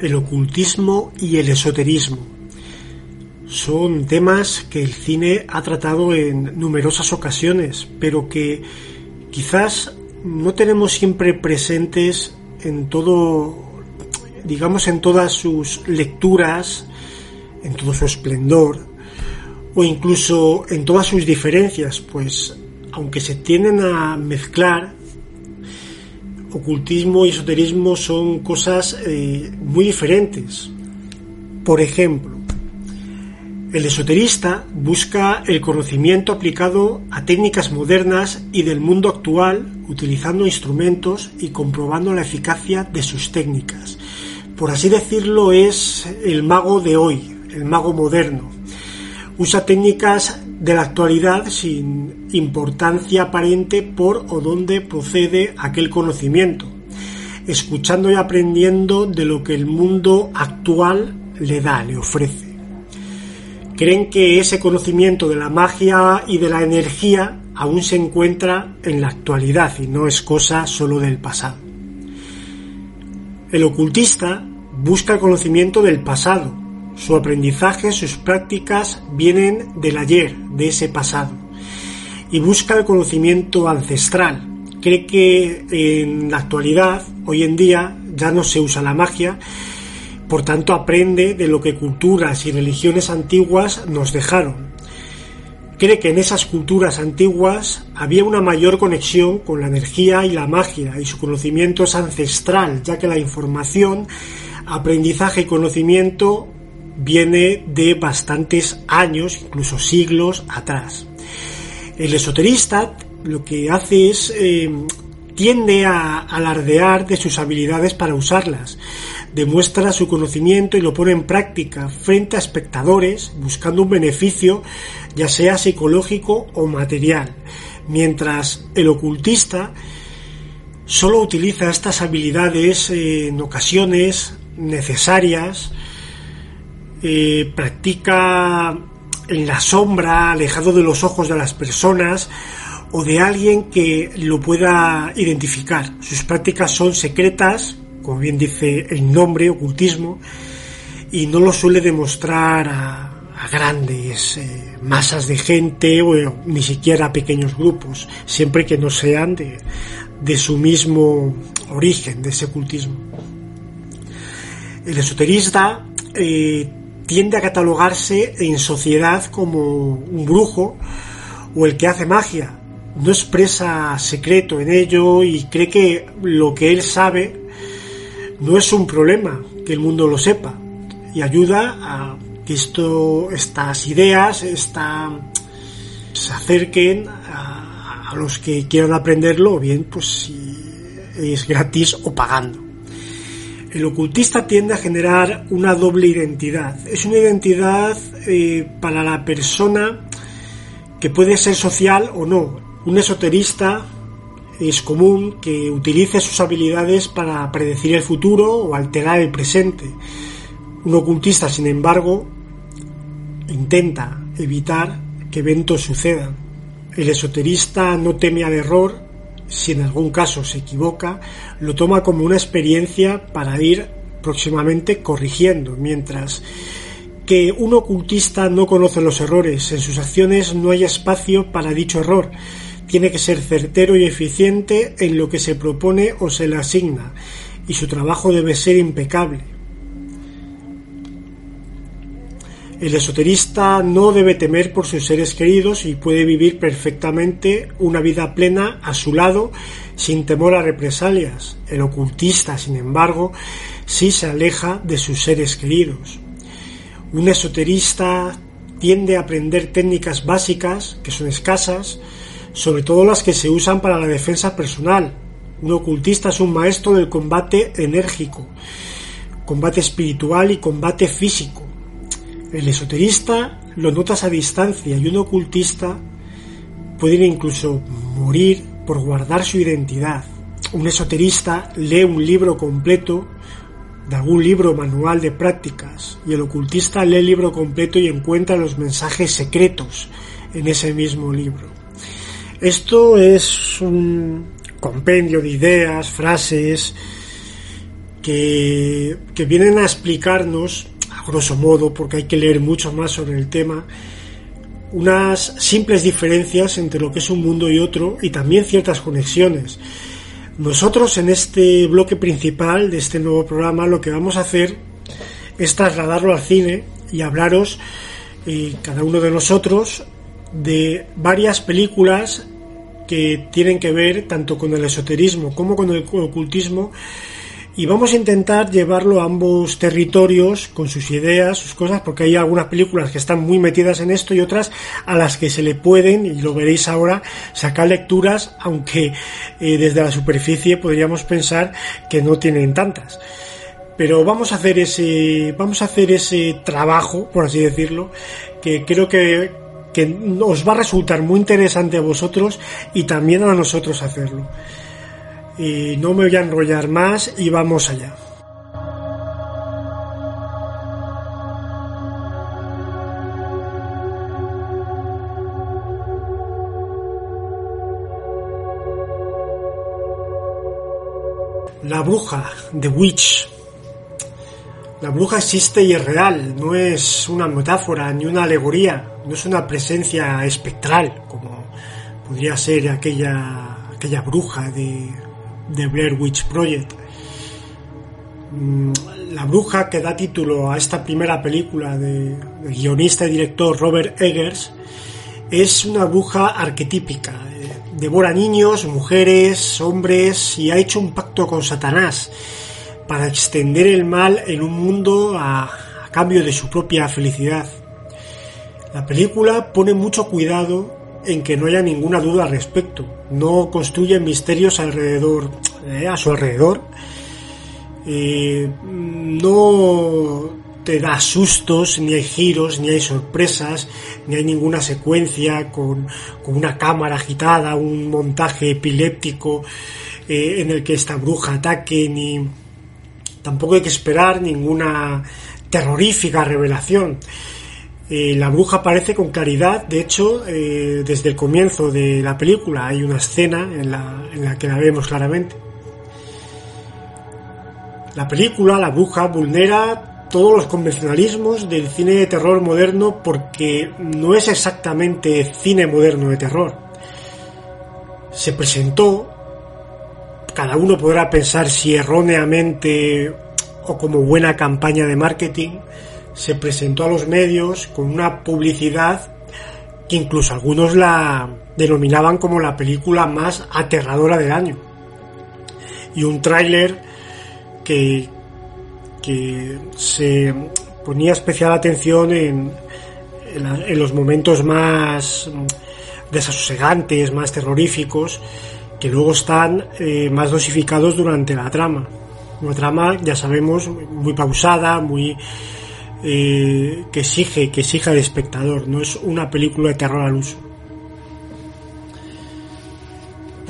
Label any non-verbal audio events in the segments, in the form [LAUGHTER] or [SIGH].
El ocultismo y el esoterismo. Son temas que el cine ha tratado en numerosas ocasiones, pero que quizás no tenemos siempre presentes en todo, digamos, en todas sus lecturas, en todo su esplendor, o incluso en todas sus diferencias, pues aunque se tienden a mezclar, ocultismo y esoterismo son cosas eh, muy diferentes. Por ejemplo, el esoterista busca el conocimiento aplicado a técnicas modernas y del mundo actual utilizando instrumentos y comprobando la eficacia de sus técnicas. Por así decirlo, es el mago de hoy, el mago moderno. Usa técnicas de la actualidad sin importancia aparente por o dónde procede aquel conocimiento, escuchando y aprendiendo de lo que el mundo actual le da, le ofrece. Creen que ese conocimiento de la magia y de la energía aún se encuentra en la actualidad y no es cosa solo del pasado. El ocultista busca el conocimiento del pasado, su aprendizaje, sus prácticas vienen del ayer, de ese pasado. Y busca el conocimiento ancestral. Cree que en la actualidad, hoy en día, ya no se usa la magia, por tanto aprende de lo que culturas y religiones antiguas nos dejaron. Cree que en esas culturas antiguas había una mayor conexión con la energía y la magia y su conocimiento es ancestral, ya que la información, aprendizaje y conocimiento viene de bastantes años, incluso siglos atrás. El esoterista lo que hace es eh, tiende a alardear de sus habilidades para usarlas, demuestra su conocimiento y lo pone en práctica frente a espectadores buscando un beneficio ya sea psicológico o material, mientras el ocultista solo utiliza estas habilidades eh, en ocasiones necesarias eh, practica en la sombra, alejado de los ojos de las personas o de alguien que lo pueda identificar. Sus prácticas son secretas, como bien dice el nombre, ocultismo, y no lo suele demostrar a, grandes eh, masas de gente o ni siquiera a pequeños grupos, siempre que no sean de, de su mismo origen, de ese ocultismo. El esoterista eh, tiende a catalogarse en sociedad como un brujo o el que hace magia. No expresa secreto en ello y cree que lo que él sabe no es un problema que el mundo lo sepa y ayuda a que estas ideas se acerquen a, a los que quieran aprenderlo, o bien pues si es gratis o pagando. El ocultista tiende a generar una doble identidad. Es una identidad eh, para la persona que puede ser social o no. Un esoterista es común que utilice sus habilidades para predecir el futuro o alterar el presente. Un ocultista, sin embargo, intenta evitar que eventos sucedan. El esoterista no teme al error si en algún caso se equivoca, lo toma como una experiencia para ir próximamente corrigiendo, mientras que un ocultista no conoce los errores, en sus acciones no hay espacio para dicho error, tiene que ser certero y eficiente en lo que se propone o se le asigna, y su trabajo debe ser impecable. El esoterista no debe temer por sus seres queridos y puede vivir perfectamente una vida plena a su lado sin temor a represalias. El ocultista, sin embargo, sí se aleja de sus seres queridos. Un esoterista tiende a aprender técnicas básicas, que son escasas, sobre todo las que se usan para la defensa personal. Un ocultista es un maestro del combate enérgico, combate espiritual y combate físico. El esoterista lo notas a distancia y un ocultista puede incluso morir por guardar su identidad. Un esoterista lee un libro completo de algún libro manual de prácticas y el ocultista lee el libro completo y encuentra los mensajes secretos en ese mismo libro. Esto es un compendio de ideas, frases que, que vienen a explicarnos grosso modo, porque hay que leer mucho más sobre el tema, unas simples diferencias entre lo que es un mundo y otro y también ciertas conexiones. Nosotros en este bloque principal de este nuevo programa lo que vamos a hacer es trasladarlo al cine y hablaros eh, cada uno de nosotros de varias películas que tienen que ver tanto con el esoterismo como con el ocultismo y vamos a intentar llevarlo a ambos territorios con sus ideas, sus cosas, porque hay algunas películas que están muy metidas en esto y otras a las que se le pueden, y lo veréis ahora, sacar lecturas, aunque eh, desde la superficie podríamos pensar que no tienen tantas. Pero vamos a hacer ese, vamos a hacer ese trabajo, por así decirlo, que creo que, que os va a resultar muy interesante a vosotros y también a nosotros hacerlo. Y no me voy a enrollar más y vamos allá. La bruja, The Witch. La bruja existe y es real, no es una metáfora ni una alegoría, no es una presencia espectral como podría ser aquella, aquella bruja de, de Blair Witch Project. Mm, la bruja que da título a esta primera película de, guionista y director Robert Eggers es una bruja arquetípica. Eh, devora niños, mujeres, hombres y ha hecho un pacto con Satanás para extender el mal en un mundo a cambio de su propia felicidad. La película pone mucho cuidado en que no haya ninguna duda al respecto. No construye misterios alrededor, eh, a su alrededor. Eh, no te da sustos, ni hay giros, ni hay sorpresas, ni hay ninguna secuencia con, una cámara agitada, un montaje epiléptico eh, en el que esta bruja ataque, ni tampoco hay que esperar ninguna terrorífica revelación. Eh, la bruja aparece con claridad, de hecho, eh, desde el comienzo de la película hay una escena en la, que la vemos claramente. La película, la bruja, vulnera todos los convencionalismos del cine de terror moderno porque no es exactamente cine moderno de terror. Se presentó, cada uno podrá pensar si erróneamente o como buena campaña de marketing, se presentó a los medios con una publicidad que incluso algunos la denominaban como la película más aterradora del año. Y un tráiler que, que se ponía especial atención en, en, los momentos más desasosegantes, más terroríficos, que luego están eh, más dosificados durante la trama. Una trama, ya sabemos, muy pausada, muy eh, que exige que exija al espectador no es una película de terror al uso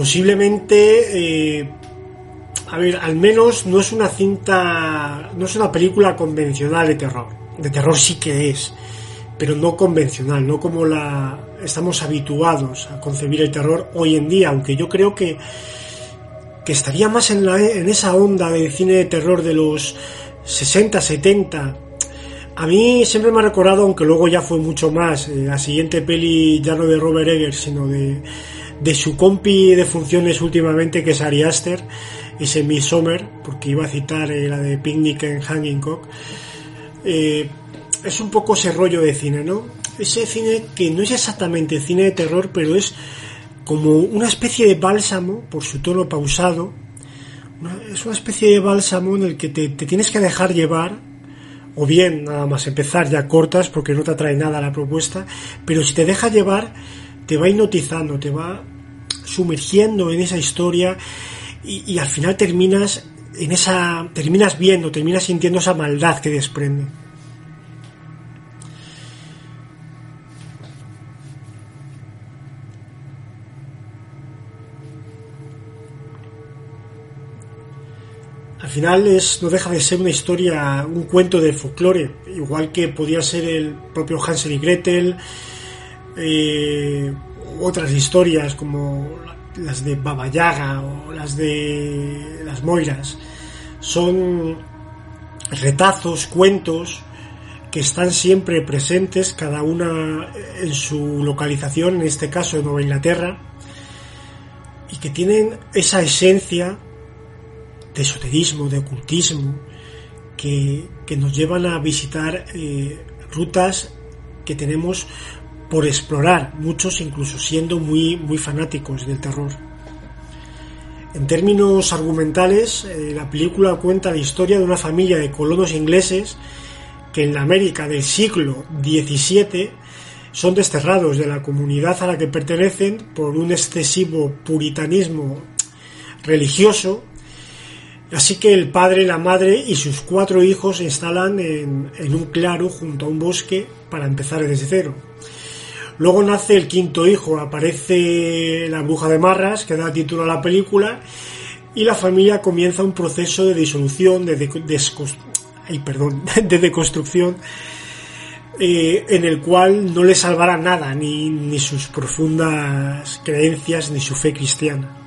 posiblemente eh, a ver al menos no es una cinta no es una película convencional de terror. De terror sí que es pero no convencional no como la estamos habituados a concebir el terror hoy en día aunque yo creo que que estaría más en, la, en esa onda del cine de terror de los 60 70 A mí siempre me ha recordado, aunque luego ya fue mucho más, eh, la siguiente peli ya no de Robert Eggers, sino de, de su compi de funciones últimamente, que es Ari Aster, ese Midsommar, porque iba a citar eh, la de Picnic en Hanging Cock. Eh, es un poco ese rollo de cine, ¿no? Ese cine que no es exactamente cine de terror, pero es como una especie de bálsamo, por su tono pausado. Es una especie de bálsamo en el que te tienes que dejar llevar, o bien nada más empezar ya cortas porque no te atrae nada la propuesta, pero si te deja llevar, te va hipnotizando, te va sumergiendo en esa historia y, y al final terminas en esa terminas viendo, terminas sintiendo esa maldad que desprende. Al final es, no deja de ser una historia, un cuento de folclore, igual que podía ser el propio Hansel y Gretel, eh, otras historias como las de Baba Yaga o las de las Moiras. Son retazos, cuentos que están siempre presentes, cada una en su localización, en este caso en Nueva Inglaterra, y que tienen esa esencia de esoterismo, de ocultismo, que, que nos llevan a visitar eh, rutas que tenemos por explorar, muchos incluso siendo muy, muy fanáticos del terror. En términos argumentales, eh, la película cuenta la historia de una familia de colonos ingleses que en la América del siglo XVII son desterrados de la comunidad a la que pertenecen por un excesivo puritanismo religioso Así que el padre, la madre y sus cuatro hijos se instalan en, un claro junto a un bosque para empezar desde cero. Luego nace el quinto hijo, aparece la bruja de Marras, que da título a la película, y la familia comienza un proceso de disolución, de, [LAUGHS] de, deconstrucción, eh, en el cual no le salvará nada, ni sus profundas creencias, ni su fe cristiana.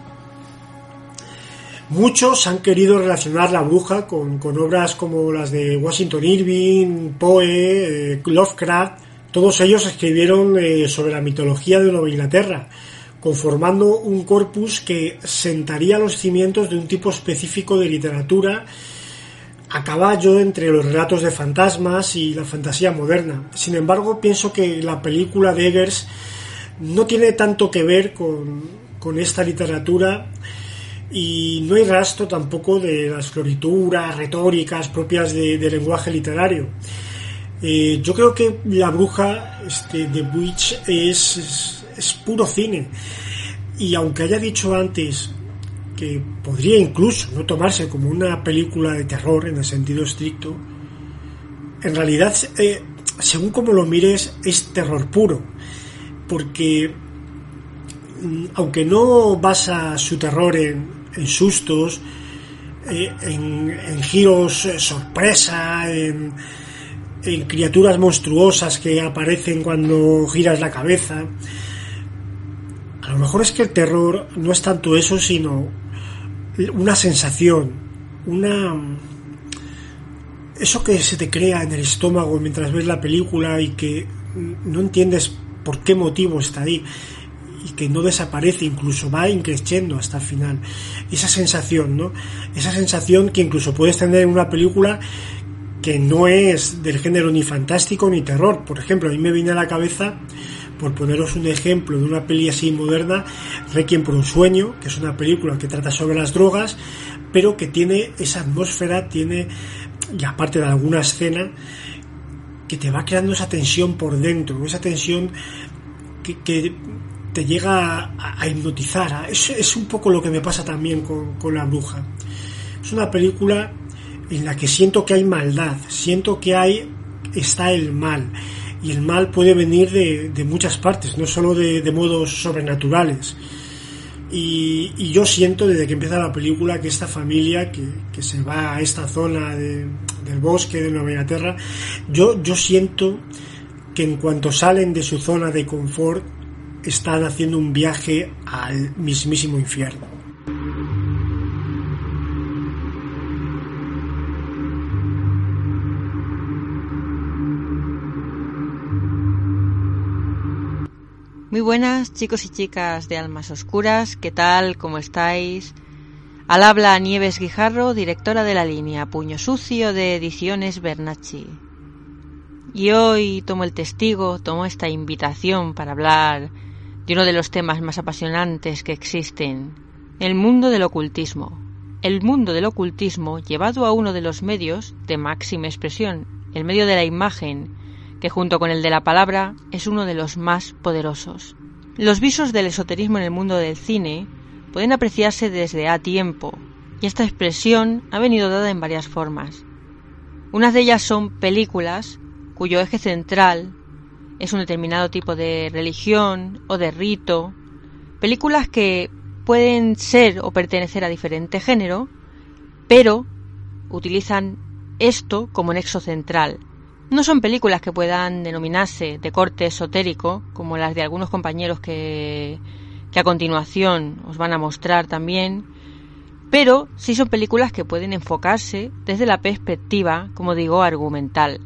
Muchos han querido relacionar la bruja con, obras como las de Washington Irving, Poe, eh, Lovecraft. Todos ellos escribieron eh, sobre la mitología de Nueva Inglaterra, conformando un corpus que sentaría los cimientos de un tipo específico de literatura a caballo entre los relatos de fantasmas y la fantasía moderna. Sin embargo, pienso que la película de Eggers no tiene tanto que ver con esta literatura y no hay rastro tampoco de las florituras retóricas propias de, lenguaje literario. Eh, yo creo que La Bruja este, de Witch es, es, puro cine. Y aunque haya dicho antes que podría incluso no tomarse como una película de terror en el sentido estricto, en realidad, eh, según como lo mires, es terror puro. Porque aunque no basa su terror en, en sustos, eh, en, giros eh, sorpresa, en, en, criaturas monstruosas que aparecen cuando giras la cabeza. A lo mejor es que el terror no es tanto eso, sino una sensación, una eso que se te crea en el estómago mientras ves la película y que no entiendes por qué motivo está ahí y que no desaparece, incluso va increciendo hasta el final. Esa sensación, ¿no? Esa sensación que incluso puedes tener en una película que no es del género ni fantástico ni terror. Por ejemplo, a mí me viene a la cabeza, por poneros un ejemplo de una peli así moderna, Requiem por un sueño, que es una película que trata sobre las drogas, pero que tiene esa atmósfera, tiene, y aparte de alguna escena, que te va creando esa tensión por dentro, esa tensión que, que te llega a, hipnotizar. Es, es, un poco lo que me pasa también con, con, La Bruja. Es una película en la que siento que hay maldad, siento que hay está el mal. Y el mal puede venir de, de muchas partes, no solo de, de modos sobrenaturales. Y, y, yo siento desde que empieza la película que esta familia que, que se va a esta zona de, del bosque de Nueva Inglaterra, yo, yo siento que en cuanto salen de su zona de confort, están haciendo un viaje al mismísimo infierno. Muy buenas chicos y chicas de Almas Oscuras, ¿qué tal? ¿Cómo estáis? Al habla Nieves Guijarro, directora de la línea Puño Sucio de Ediciones Bernacci. Y hoy tomo el testigo, tomo esta invitación para hablar de uno de los temas más apasionantes que existen, el mundo del ocultismo. El mundo del ocultismo llevado a uno de los medios de máxima expresión, el medio de la imagen, que junto con el de la palabra es uno de los más poderosos. Los visos del esoterismo en el mundo del cine pueden apreciarse desde a tiempo, y esta expresión ha venido dada en varias formas. Unas de ellas son películas cuyo eje central es un determinado tipo de religión o de rito, películas que pueden ser o pertenecer a diferente género, pero utilizan esto como nexo central, no son películas que puedan denominarse de corte esotérico, como las de algunos compañeros que, que a continuación os van a mostrar también, pero sí son películas que pueden enfocarse desde la perspectiva, como digo, argumental.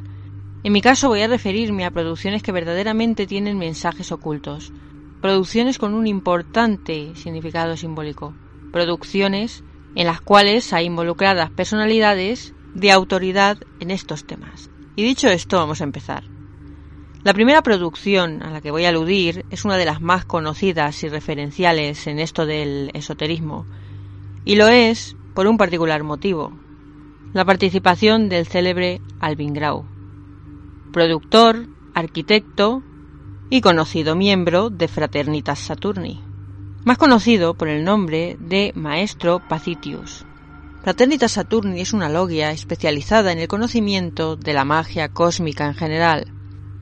En mi caso voy a referirme a producciones que verdaderamente tienen mensajes ocultos, producciones con un importante significado simbólico, producciones en las cuales hay involucradas personalidades de autoridad en estos temas. Y dicho esto, vamos a empezar. La primera producción a la que voy a aludir es una de las más conocidas y referenciales en esto del esoterismo, y lo es por un particular motivo, la participación del célebre Alvin Grau, productor, arquitecto y conocido miembro de Fraternitas Saturni, más conocido por el nombre de Maestro Pacitius. Fraternitas Saturni es una logia especializada en el conocimiento de la magia cósmica en general.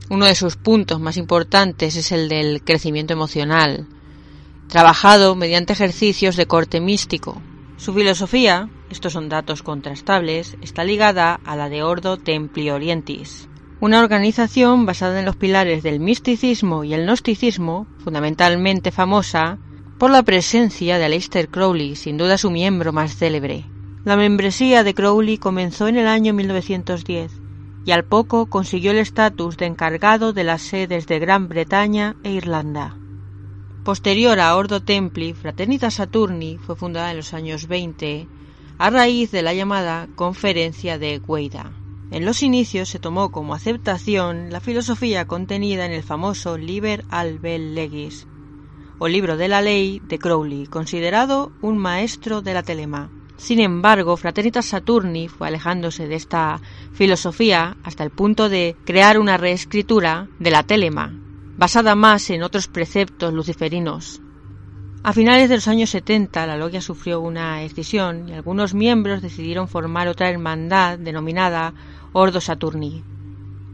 Uno de sus puntos más importantes es el del crecimiento emocional, trabajado mediante ejercicios de corte místico. Su filosofía, estos son datos contrastables, está ligada a la de Ordo Templi Orientis, una organización basada en los pilares del misticismo y el gnosticismo, fundamentalmente famosa por la presencia de Aleister Crowley, sin duda su miembro más célebre. La membresía de Crowley comenzó en el año 1910 y al poco consiguió el estatus de encargado de las sedes de Gran Bretaña e Irlanda. Posterior a Ordo Templi, Fraternita Saturni fue fundada en los años 20 a raíz de la llamada Conferencia de Gueida. En los inicios se tomó como aceptación la filosofía contenida en el famoso Liber Albel Legis, o libro de la ley de Crowley, considerado un maestro de la telema. Sin embargo, Fraternitas Saturni fue alejándose de esta filosofía hasta el punto de crear una reescritura de la Telema, basada más en otros preceptos luciferinos. A finales de los años 70 la logia sufrió una escisión y algunos miembros decidieron formar otra hermandad denominada Ordo Saturni.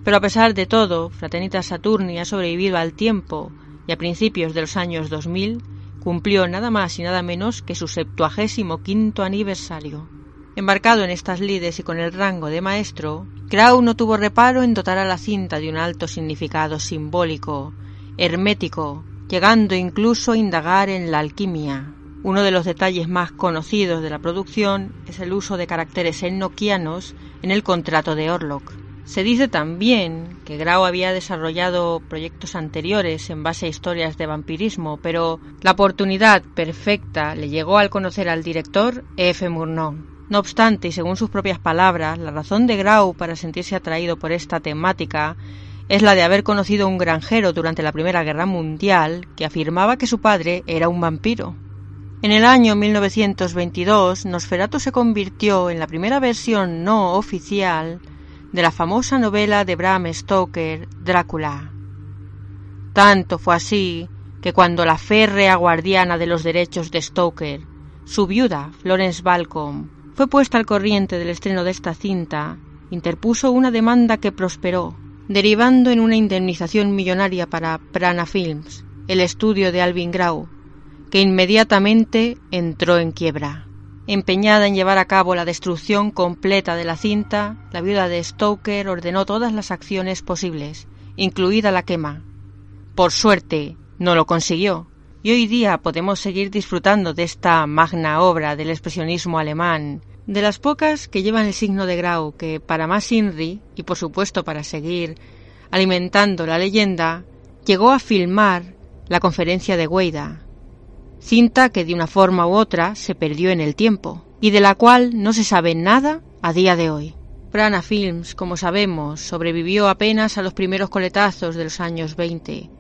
Pero a pesar de todo, Fraternitas Saturni ha sobrevivido al tiempo y a principios de los años 2000 cumplió nada más y nada menos que su septuagésimo quinto aniversario. Embarcado en estas lides y con el rango de maestro, Grau no tuvo reparo en dotar a la cinta de un alto significado simbólico, hermético, llegando incluso a indagar en la alquimia. Uno de los detalles más conocidos de la producción es el uso de caracteres enoquianos en el contrato de Orlok. Se dice también que Grau había desarrollado proyectos anteriores en base a historias de vampirismo, pero la oportunidad perfecta le llegó al conocer al director F. Murnau. No obstante, y según sus propias palabras, la razón de Grau para sentirse atraído por esta temática es la de haber conocido a un granjero durante la Primera Guerra Mundial que afirmaba que su padre era un vampiro. En el año 1922, Nosferatu se convirtió en la primera versión no oficial de la famosa novela de Bram Stoker, Drácula. Tanto fue así que cuando la férrea guardiana de los derechos de Stoker, su viuda, Florence Balcom, fue puesta al corriente del estreno de esta cinta, interpuso una demanda que prosperó, derivando en una indemnización millonaria para Prana Films, el estudio de Alvin Grau, que inmediatamente entró en quiebra. Empeñada en llevar a cabo la destrucción completa de la cinta, la viuda de Stoker ordenó todas las acciones posibles, incluida la quema. Por suerte, no lo consiguió, y hoy día podemos seguir disfrutando de esta magna obra del expresionismo alemán, de las pocas que llevan el signo de Grau, que para más Inri, y por supuesto para seguir alimentando la leyenda, llegó a filmar La conferencia de Weida, cinta que de una forma u otra se perdió en el tiempo y de la cual no se sabe nada a día de hoy. Prana Films, como sabemos, sobrevivió apenas a los primeros coletazos de los años 20,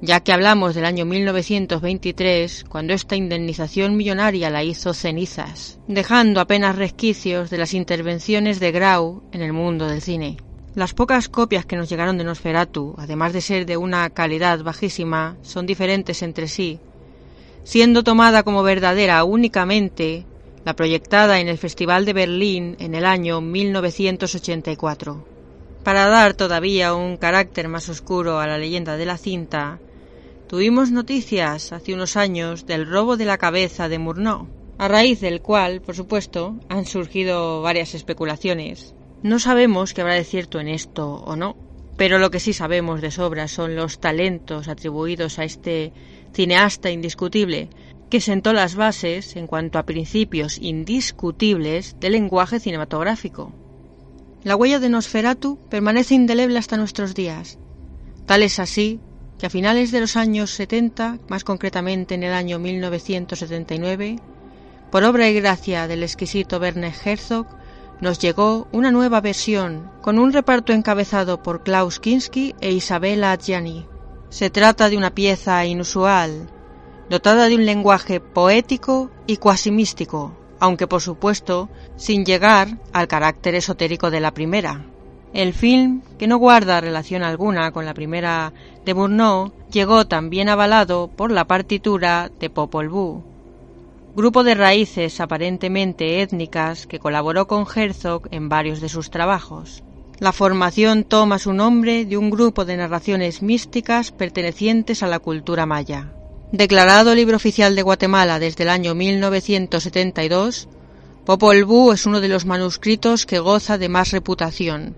ya que hablamos del año 1923, cuando esta indemnización millonaria la hizo cenizas, dejando apenas resquicios de las intervenciones de Grau en el mundo del cine. Las pocas copias que nos llegaron de Nosferatu, además de ser de una calidad bajísima, son diferentes entre sí, siendo tomada como verdadera únicamente la proyectada en el Festival de Berlín en el año 1984. Para dar todavía un carácter más oscuro a la leyenda de la cinta, tuvimos noticias hace unos años del robo de la cabeza de Murnau, a raíz del cual, por supuesto, han surgido varias especulaciones, no sabemos qué habrá de cierto en esto o no, pero lo que sí sabemos de sobra son los talentos atribuidos a este cineasta indiscutible que sentó las bases en cuanto a principios indiscutibles del lenguaje cinematográfico. La huella de Nosferatu permanece indeleble hasta nuestros días. Tal es así que a finales de los años 70, más concretamente en el año 1979, por obra y gracia del exquisito Werner Herzog, nos llegó una nueva versión con un reparto encabezado por Klaus Kinski e Isabella Adjani. Se trata de una pieza inusual, dotada de un lenguaje poético y cuasi místico, aunque por supuesto sin llegar al carácter esotérico de la primera. El film, que no guarda relación alguna con la primera de Murnau, llegó también avalado por la partitura de Popol Vuh, grupo de raíces aparentemente étnicas que colaboró con Herzog en varios de sus trabajos. La formación toma su nombre de un grupo de narraciones místicas pertenecientes a la cultura maya. Declarado libro oficial de Guatemala desde el año 1972, Popol Vuh es uno de los manuscritos que goza de más reputación,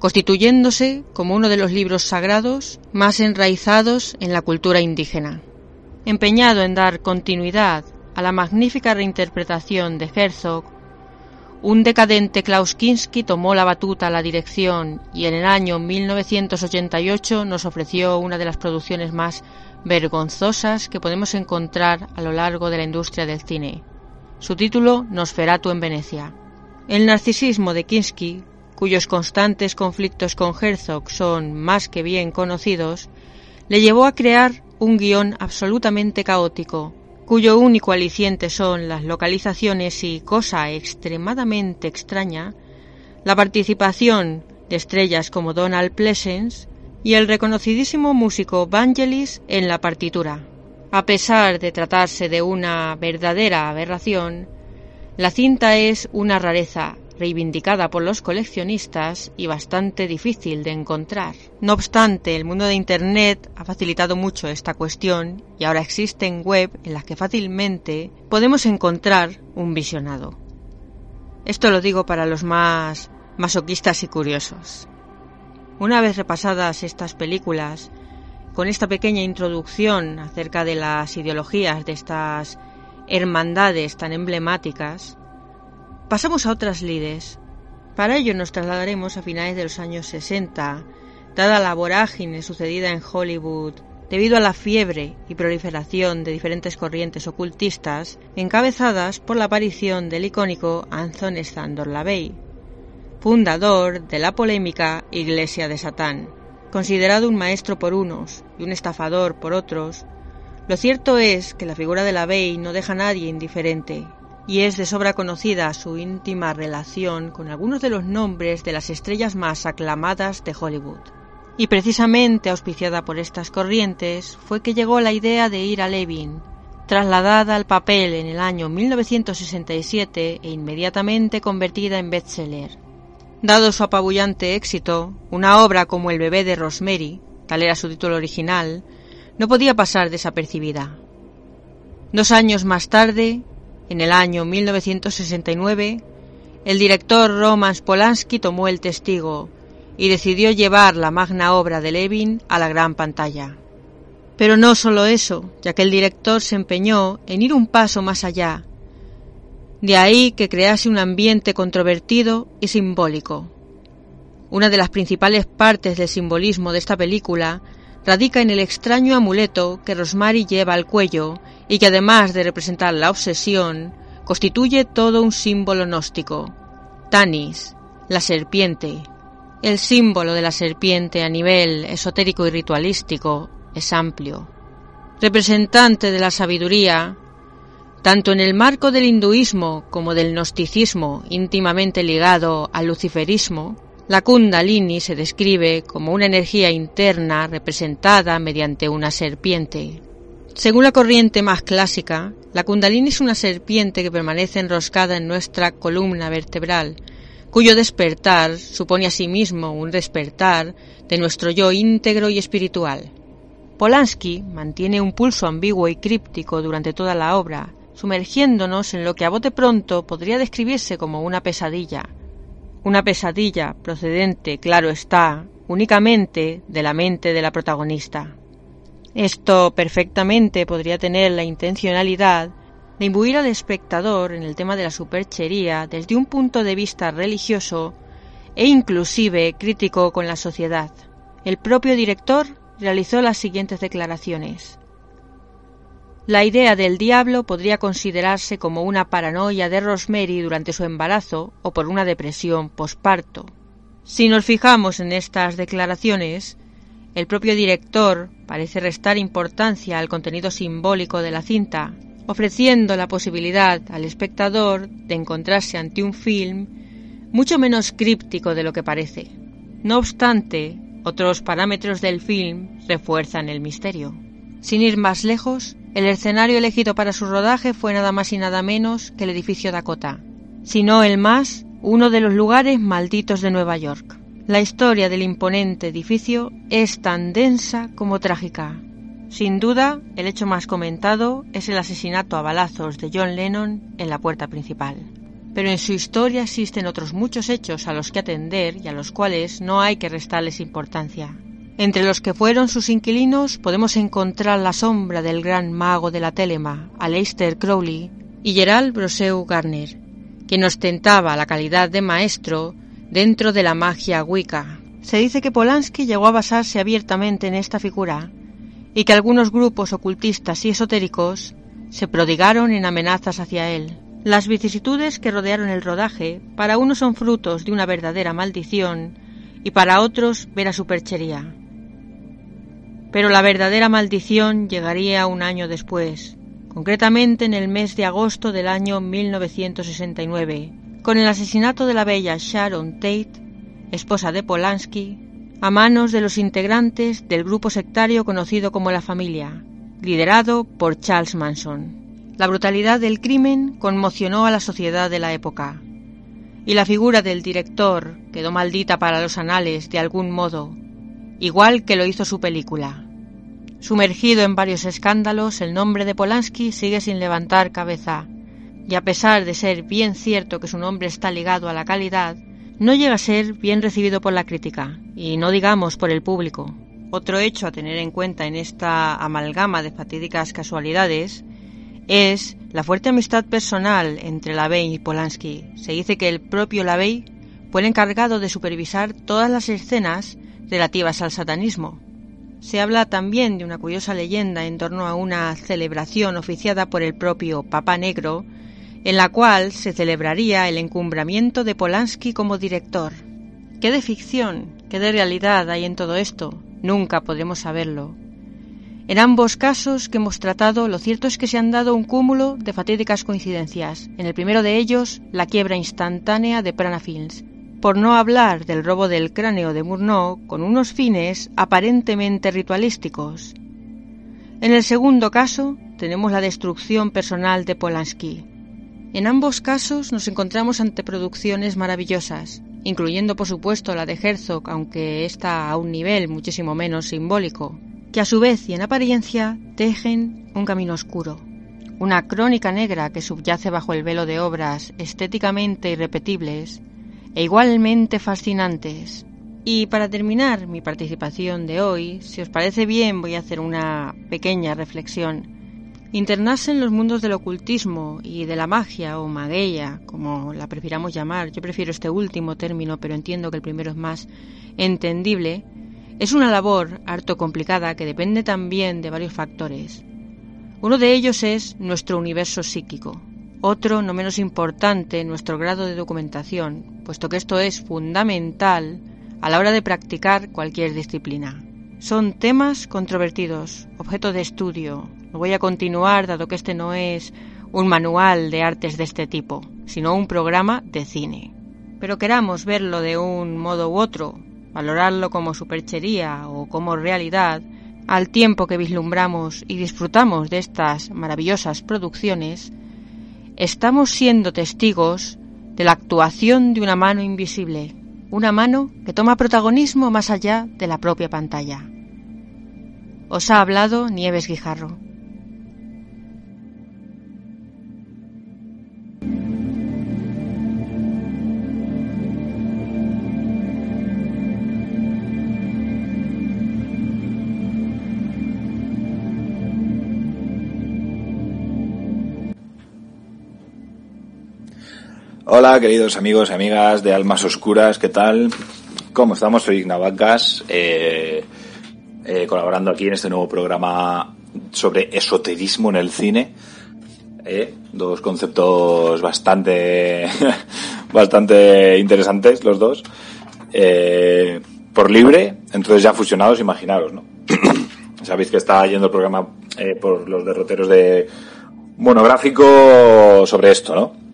constituyéndose como uno de los libros sagrados más enraizados en la cultura indígena. Empeñado en dar continuidad a la magnífica reinterpretación de Herzog, un decadente Klaus Kinski tomó la batuta a la dirección y en el año 1988 nos ofreció una de las producciones más vergonzosas que podemos encontrar a lo largo de la industria del cine. Su título Nosferatu en Venecia. El narcisismo de Kinski, cuyos constantes conflictos con Herzog son más que bien conocidos, le llevó a crear un guion absolutamente caótico, cuyo único aliciente son las localizaciones y, cosa extremadamente extraña, la participación de estrellas como Donald Pleasence y el reconocidísimo músico Vangelis en la partitura. A pesar de tratarse de una verdadera aberración, la cinta es una rareza reivindicada por los coleccionistas y bastante difícil de encontrar. No obstante, el mundo de Internet ha facilitado mucho esta cuestión y ahora existen web en las que fácilmente podemos encontrar un visionado. Esto lo digo para los más masoquistas y curiosos. Una vez repasadas estas películas, con esta pequeña introducción acerca de las ideologías de estas hermandades tan emblemáticas, Pasamos a otras lides. Para ello nos trasladaremos a finales de los años 60, dada la vorágine sucedida en Hollywood debido a la fiebre y proliferación de diferentes corrientes ocultistas encabezadas por la aparición del icónico Anthony Sandor LaVey, fundador de la polémica Iglesia de Satán. Considerado un maestro por unos y un estafador por otros, lo cierto es que la figura de LaVey no deja a nadie indiferente y es de sobra conocida su íntima relación con algunos de los nombres de las estrellas más aclamadas de Hollywood. Y precisamente auspiciada por estas corrientes fue que llegó la idea de ir a Levin, trasladada al papel en el año 1967 e inmediatamente convertida en bestseller. Dado su apabullante éxito, una obra como El bebé de Rosemary, tal era su título original, no podía pasar desapercibida. Dos años más tarde, en el año 1969, el director Roman Polanski tomó el testigo y decidió llevar la magna obra de Levin a la gran pantalla. Pero no solo eso, ya que el director se empeñó en ir un paso más allá. De ahí que crease un ambiente controvertido y simbólico. Una de las principales partes del simbolismo de esta película radica en el extraño amuleto que Rosemary lleva al cuello y que además de representar la obsesión, constituye todo un símbolo gnóstico. Tanis, la serpiente. El símbolo de la serpiente a nivel esotérico y ritualístico es amplio. Representante de la sabiduría, tanto en el marco del hinduismo como del gnosticismo íntimamente ligado al luciferismo, la kundalini se describe como una energía interna representada mediante una serpiente. Según la corriente más clásica, la kundalini es una serpiente que permanece enroscada en nuestra columna vertebral, cuyo despertar supone asimismo un despertar de nuestro yo íntegro y espiritual. Polanski mantiene un pulso ambiguo y críptico durante toda la obra, sumergiéndonos en lo que a bote pronto podría describirse como una pesadilla. Una pesadilla procedente, claro está, únicamente de la mente de la protagonista. Esto perfectamente podría tener la intencionalidad de imbuir al espectador en el tema de la superchería desde un punto de vista religioso e inclusive crítico con la sociedad. El propio director realizó las siguientes declaraciones. La idea del diablo podría considerarse como una paranoia de Rosemary durante su embarazo o por una depresión posparto. Si nos fijamos en estas declaraciones, el propio director parece restar importancia al contenido simbólico de la cinta, ofreciendo la posibilidad al espectador de encontrarse ante un film mucho menos críptico de lo que parece. No obstante, otros parámetros del film refuerzan el misterio. Sin ir más lejos, el escenario elegido para su rodaje fue nada más y nada menos que el edificio Dakota, sino el más, uno de los lugares malditos de Nueva York. La historia del imponente edificio es tan densa como trágica. Sin duda, el hecho más comentado es el asesinato a balazos de John Lennon en la puerta principal. Pero en su historia existen otros muchos hechos a los que atender y a los cuales no hay que restarles importancia. Entre los que fueron sus inquilinos podemos encontrar la sombra del gran mago de la Telema, Aleister Crowley, y Gerald Broseu Garner, quien ostentaba la calidad de maestro dentro de la magia Wicca. Se dice que Polanski llegó a basarse abiertamente en esta figura y que algunos grupos ocultistas y esotéricos se prodigaron en amenazas hacia él. Las vicisitudes que rodearon el rodaje para unos son frutos de una verdadera maldición y para otros vera superchería. Pero la verdadera maldición llegaría un año después, concretamente en el mes de agosto del año 1969, con el asesinato de la bella Sharon Tate, esposa de Polanski, a manos de los integrantes del grupo sectario conocido como La Familia, liderado por Charles Manson. La brutalidad del crimen conmocionó a la sociedad de la época, y la figura del director quedó maldita para los anales de algún modo, igual que lo hizo su película. Sumergido en varios escándalos, el nombre de Polanski sigue sin levantar cabeza, y a pesar de ser bien cierto que su nombre está ligado a la calidad, no llega a ser bien recibido por la crítica, y no digamos por el público. Otro hecho a tener en cuenta en esta amalgama de fatídicas casualidades es la fuerte amistad personal entre Lavey y Polanski. Se dice que el propio Lavey fue el encargado de supervisar todas las escenas relativas al satanismo. Se habla también de una curiosa leyenda en torno a una celebración oficiada por el propio Papa Negro, en la cual se celebraría el encumbramiento de Polanski como director. ¿Qué de ficción, qué de realidad hay en todo esto? Nunca podremos saberlo. En ambos casos que hemos tratado, lo cierto es que se han dado un cúmulo de fatídicas coincidencias. En el primero de ellos, la quiebra instantánea de Prana Films, por no hablar del robo del cráneo de Murnau con unos fines aparentemente ritualísticos. En el segundo caso tenemos la destrucción personal de Polanski. En ambos casos nos encontramos ante producciones maravillosas, incluyendo por supuesto la de Herzog, aunque está a un nivel muchísimo menos simbólico, que a su vez y en apariencia tejen un camino oscuro, una crónica negra que subyace bajo el velo de obras estéticamente irrepetibles e igualmente fascinantes. Y para terminar mi participación de hoy, si os parece bien, voy a hacer una pequeña reflexión. Internarse en los mundos del ocultismo y de la magia o magueya, como la prefiramos llamar, yo prefiero este último término, pero entiendo que el primero es más entendible, Es una labor harto complicada que depende también de varios factores. Uno de ellos es nuestro universo psíquico, otro, no menos importante, nuestro grado de documentación, puesto que esto es fundamental a la hora de practicar cualquier disciplina. Son temas controvertidos, objeto de estudio. Voy a continuar dado que este no es un manual de artes de este tipo, sino un programa de cine. Pero queramos verlo de un modo u otro, valorarlo como superchería o como realidad, al tiempo que vislumbramos y disfrutamos de estas maravillosas producciones, estamos siendo testigos de la actuación de una mano invisible, una mano que toma protagonismo más allá de la propia pantalla. Os ha hablado Nieves Guijarro. Hola, queridos amigos y amigas de Almas Oscuras, ¿qué tal? ¿Cómo estamos? Soy Ignavacas, eh, eh, colaborando aquí en este nuevo programa sobre esoterismo en el cine. Eh, dos conceptos bastante, [LAUGHS] bastante interesantes, los dos. Eh, por libre, entonces ya fusionados, imaginaros, ¿no? [CLEARS THROAT] Sabéis que está yendo el programa eh, por los derroteros de monográfico sobre esto, ¿no?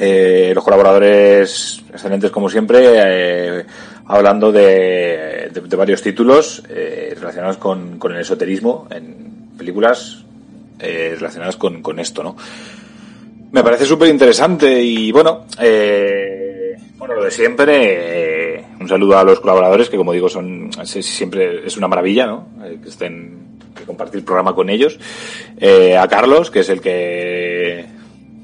Eh, los colaboradores excelentes como siempre, eh, hablando de, de, varios títulos eh, relacionados con, el esoterismo en películas eh, relacionadas con, esto, ¿no? Me parece súper interesante y bueno, bueno, lo de siempre, un saludo a los colaboradores que como digo son, siempre es una maravilla, ¿no? que estén, que compartir programa con ellos. a Carlos, que es el que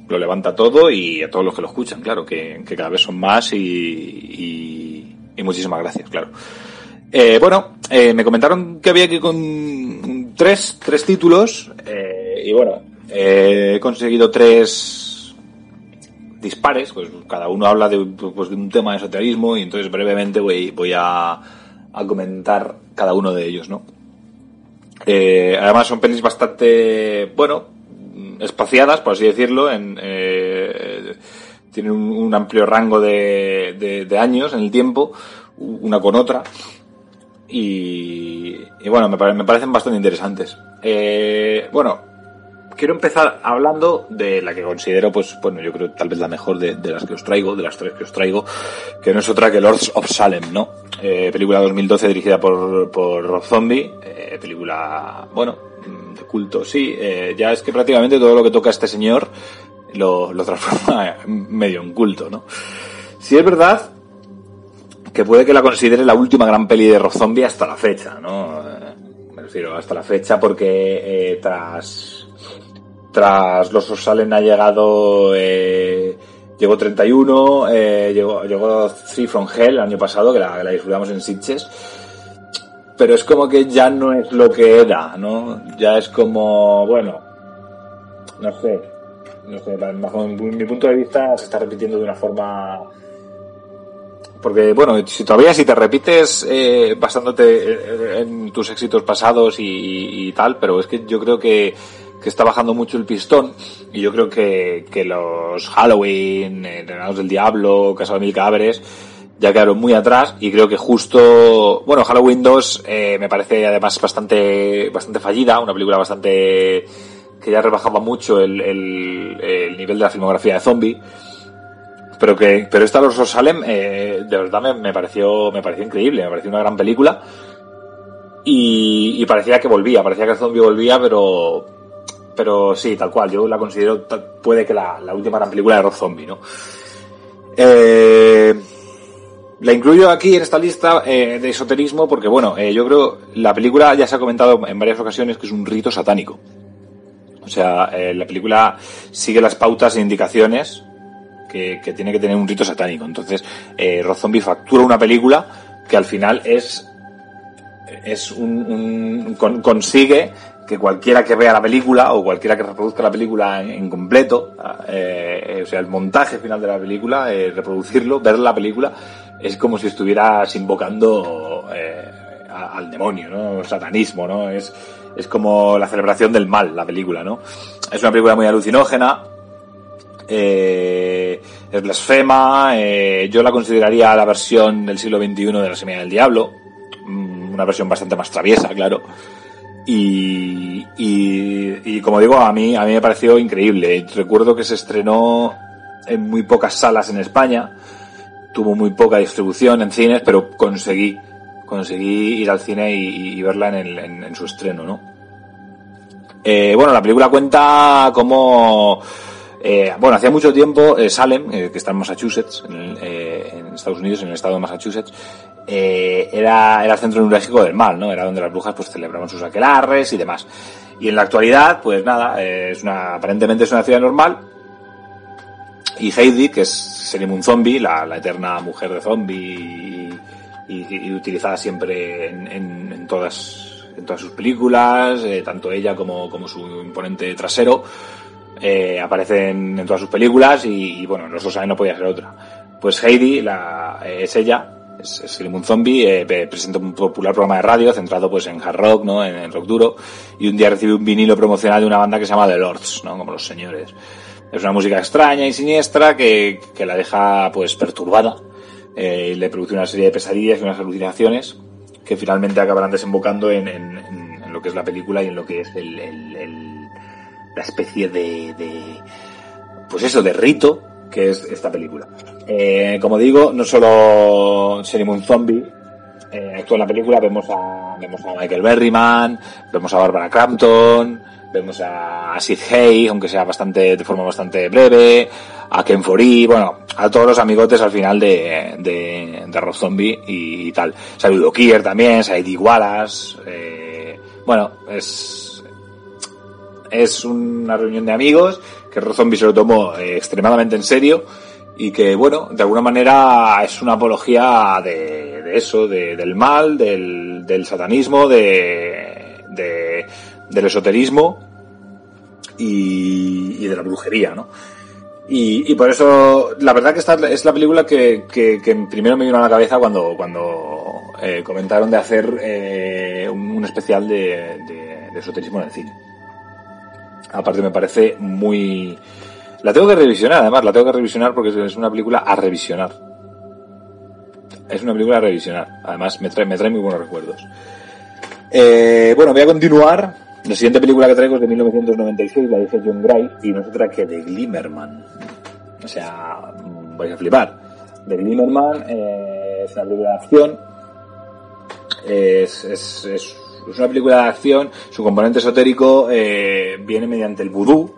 lo levanta todo y a todos los que lo escuchan, claro, que, cada vez son más y, muchísimas gracias, claro. Eh, bueno, eh, me comentaron que había que con tres, tres títulos eh, y bueno, he conseguido tres dispares, pues cada uno habla de, pues, de un tema de esoterismo y entonces brevemente voy, voy a, a comentar cada uno de ellos, ¿no? Eh, además son pelis bastante, bueno, espaciadas, por así decirlo, en, eh, tienen un, amplio rango de, de, de, años en el tiempo, una con otra, y, bueno, me, me, parecen bastante interesantes. Eh, bueno, quiero empezar hablando de la que considero, pues, bueno, yo creo tal vez la mejor de, de, las que os traigo, de las tres que os traigo, que no es otra que Lords of Salem, ¿no? Eh, película 2012 dirigida por, por Rob Zombie, eh, película, bueno, de culto, sí, eh, ya es que prácticamente todo lo que toca este señor lo, lo transforma [LAUGHS] medio en culto, ¿no? Sí es verdad que puede que la considere la última gran peli de Rob Zombie hasta la fecha, ¿no? Me refiero hasta la fecha porque eh, tras tras Los Salen ha llegado eh, llegó 31 eh, llegó, llegó Three from Hell el año pasado que la, disfrutamos en Sitges pero es como que ya no es lo que era, ¿no? Ya es como, bueno, no sé, no sé, bajo mi punto de vista se está repitiendo de una forma porque bueno, si todavía si te repites eh, basándote en tus éxitos pasados y, tal, pero es que yo creo que, que está bajando mucho el pistón y yo creo que, que los Halloween, Entrenados del Diablo, Casa de Mil Cadáveres, ya quedaron muy atrás y creo que justo, bueno, Halloween 2 eh, me parece además bastante, bastante fallida, una película bastante que ya rebajaba mucho el, el, el nivel de la filmografía de zombie, pero que, pero esta Los Salem, eh, de verdad me, me, pareció, me pareció increíble, me pareció una gran película y, y parecía que volvía, parecía que el zombie volvía, pero, pero sí, tal cual, yo la considero, puede que la, la última gran película de Rob Zombie, ¿no? Eh, la incluyo aquí en esta lista eh, de esoterismo porque, bueno, eh, yo creo la película ya se ha comentado en varias ocasiones que es un rito satánico. O sea, eh, la película sigue las pautas e indicaciones que, tiene que tener un rito satánico. Entonces, eh, Zombie factura una película que al final es es un, un con, consigue que cualquiera que vea la película o cualquiera que reproduzca la película en, completo, o sea, el montaje final de la película, reproducirlo, ver la película, es como si estuvieras invocando eh, al demonio, ¿no? Satanismo, ¿no? Es, es como la celebración del mal, la película, ¿no? Es una película muy alucinógena, eh, es blasfema, eh, yo la consideraría la versión del siglo XXI de la Semilla del Diablo, mm, una versión bastante más traviesa, claro. Y, y, y como digo, a mí, a mí me pareció increíble. Recuerdo que se estrenó en muy pocas salas en España, tuvo muy poca distribución en cines, pero conseguí, conseguí ir al cine y, verla en, el- en- su estreno, ¿no? Eh, bueno, la película cuenta cómo, eh, bueno, hacía mucho tiempo eh, Salem, eh, que está en Massachusetts, eh, en Estados Unidos, en el estado de Massachusetts, era, era el centro neurálgico del mal, ¿no? Era donde las brujas pues celebraban sus aquelarres y demás. Y en la actualidad, pues nada, es una, aparentemente es una ciudad normal, y Heidi, que es Selim un zombie, la, la eterna mujer de zombie y, utilizada siempre en, en- todas en todas sus películas, eh, tanto ella como, como su imponente trasero, eh, aparecen en todas sus películas y, y, bueno, nosotros no podía ser otra. Pues Heidi la, eh, es ella, es, es un zombie, eh, presenta un popular programa de radio centrado pues en hard rock, ¿no? En rock duro, y un día recibe un vinilo promocional de una banda que se llama The Lords, ¿no? Como los señores. Es una música extraña y siniestra que, que la deja pues perturbada eh, y le produce una serie de pesadillas y unas alucinaciones que finalmente acabarán desembocando en, en- lo que es la película y en lo que es el, la especie de, pues eso, de rito que es esta película. Eh, como digo, no solo un zombie eh, actúa en la película, vemos a, vemos a Michael Berryman, vemos a Barbara Crampton, vemos a Sid Hay, aunque sea bastante, de forma bastante breve, a Ken Foree, bueno, a todos los amigotes al final de, de, Rob Zombie y, tal. Saludo Kier también, Saidi Wallace, eh, bueno, es, es una reunión de amigos que Rob Zombie se lo tomó eh, extremadamente en serio y que, bueno, de alguna manera es una apología de, eso, de- del mal, del, del satanismo, de, de- del esoterismo y, de la brujería, ¿no? Y, por eso, la verdad que esta es la película que, primero me vino a la cabeza cuando, cuando eh, comentaron de hacer eh, un, especial de esoterismo en el cine. Aparte me parece muy... La tengo que revisionar, además, la tengo que revisionar porque es una película a revisionar. Es una película a revisionar. Además, me trae, me trae muy buenos recuerdos. Eh, bueno, voy a continuar. La siguiente película que traigo es de 1996, la dice John Gray, y no es otra que The Glimmerman. O sea, mm, vais a flipar. The Glimmerman eh, es una película de acción. Es, una película de acción. Su componente esotérico eh, viene mediante el vudú.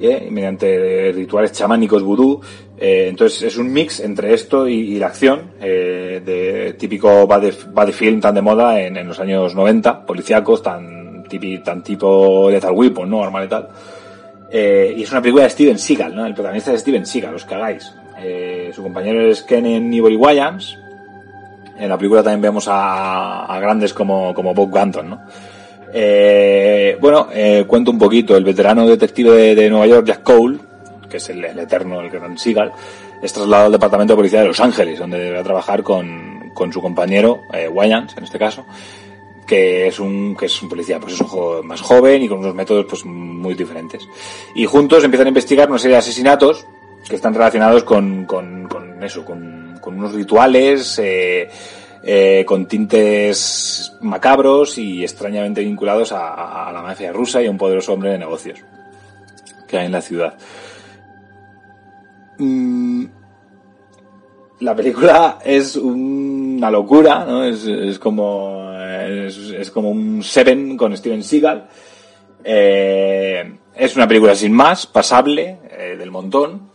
¿eh? mediante rituales chamánicos vudú. Entonces es un mix entre esto y, y la acción, de típico body film tan de moda en, en los años 90, policíacos tan, tipi, tan tipo Lethal Weapon, ¿no? Arma letal. Eh, y es una película de Steven Seagal, ¿no? El protagonista es Steven Seagal, os cagáis. Eh, su compañero es Kenan Ivory Williams. En la película también vemos a, grandes como, como Bob Ganton, ¿no? Eh, bueno, eh, cuento un poquito. El veterano detective de, Nueva York, Jack Cole, que es el, eterno, el gran Seagal, es trasladado al departamento de policía de Los Ángeles, donde debe trabajar con, con su compañero, eh, Wayans, en este caso, que es un, que es un policía, pues eso, jo- más joven y con unos métodos, pues muy diferentes. Y juntos empiezan a investigar una serie de asesinatos que están relacionados con, con, con eso, con, unos rituales, eh, eh, con tintes macabros y extrañamente vinculados a, la mafia rusa y a un poderoso hombre de negocios que hay en la ciudad. Mm, la película [LAUGHS] es una locura, ¿no? Es, es como es, como un Seven con Steven Seagal. Eh, es una película sin más, pasable, eh, del montón.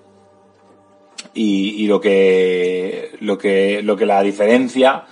Y, y lo que lo que lo que la diferencia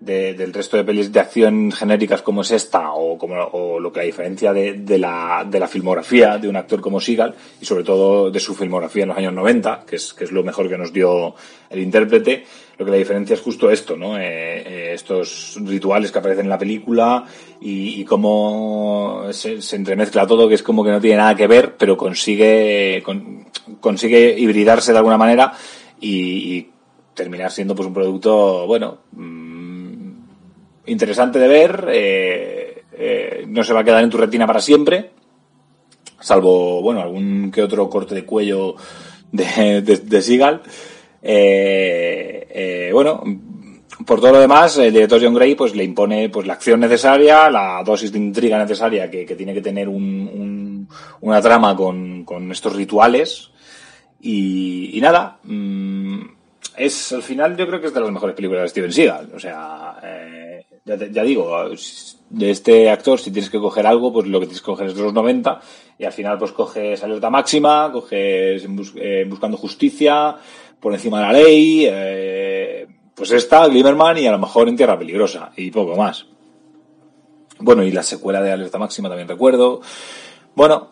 de- del resto de pelis de acción genéricas como es esta o como o lo que la diferencia de, de la de la filmografía de un actor como Seagal y sobre todo de su filmografía en los años 90 que es que es lo mejor que nos dio el intérprete lo que la diferencia es justo esto no Eh, eh, estos rituales que aparecen en la película y, y cómo se, entremezcla todo que es como que no tiene nada que ver pero consigue con- consigue hibridarse de alguna manera y, terminar siendo pues un producto bueno mm, interesante de ver, eh, eh, no se va a quedar en tu retina para siempre, salvo, bueno, algún que otro corte de cuello de, de, Seagal. Eh, eh, bueno, por todo lo demás, el director John Gray pues le impone pues la acción necesaria, la dosis de intriga necesaria que, tiene que tener un, un- una trama con, con estos rituales. Y, y nada, mm, es al final yo creo que es de las mejores películas de Steven Seagal. O sea, eh, ya, te- ya digo, de este actor si tienes que coger algo, pues lo que tienes que coger es de los 90 y al final pues coges Alerta Máxima, coges eh, Buscando Justicia, por encima de la ley, eh, pues esta, Glimmerman y a lo mejor en Tierra Peligrosa y poco más. Bueno, y la secuela de Alerta Máxima también recuerdo. Bueno,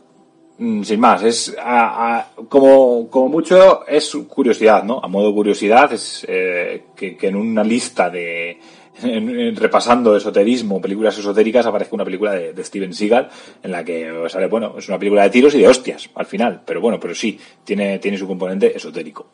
mm, sin más, es a- a- como, como mucho es curiosidad, ¿no? A modo curiosidad es eh, que en una lista de repasando esoterismo, películas esotéricas, aparezca una película de, Steven Seagal en la que sale, bueno, es una película de tiros y de hostias al final, pero bueno, pero sí, tiene, tiene su componente esotérico.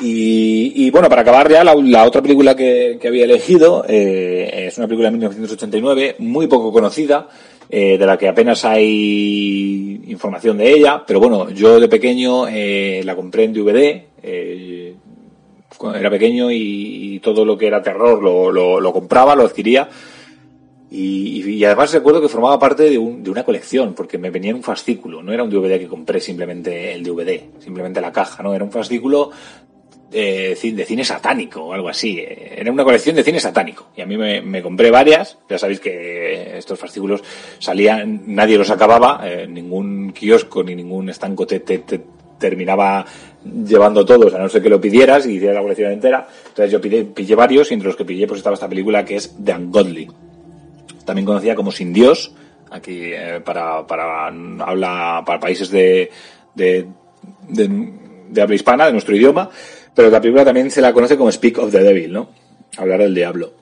Y, y, bueno, para acabar ya, la, otra película que, había elegido eh, es una película de 1989, muy poco conocida, eh, de la que apenas hay información de ella, pero bueno, yo de pequeño eh, la compré en DVD, era pequeño y, todo lo que era terror lo, lo, compraba, lo adquiría. Y, además recuerdo que formaba parte de, un- de una colección, porque me venía en un fascículo, no era un DVD que compré simplemente el DVD, simplemente la caja, no, era un fascículo eh, de cine satánico o algo así. Era una colección de cine satánico. Y a mí me, me compré varias. Ya sabéis que estos fascículos salían, nadie los acababa, eh, ningún kiosco ni ningún estanco terminaba llevando todos, a no ser que lo pidieras y hicieras la colección entera. Entonces yo pillé, varios y entre los que pillé pues estaba esta película que es The Ungodly. También conocida como Sin Dios, aquí eh, para, para habla para países de, de, de, de habla hispana, de nuestro idioma, pero la película también se la conoce como Speak of the Devil, ¿no? Hablar del diablo.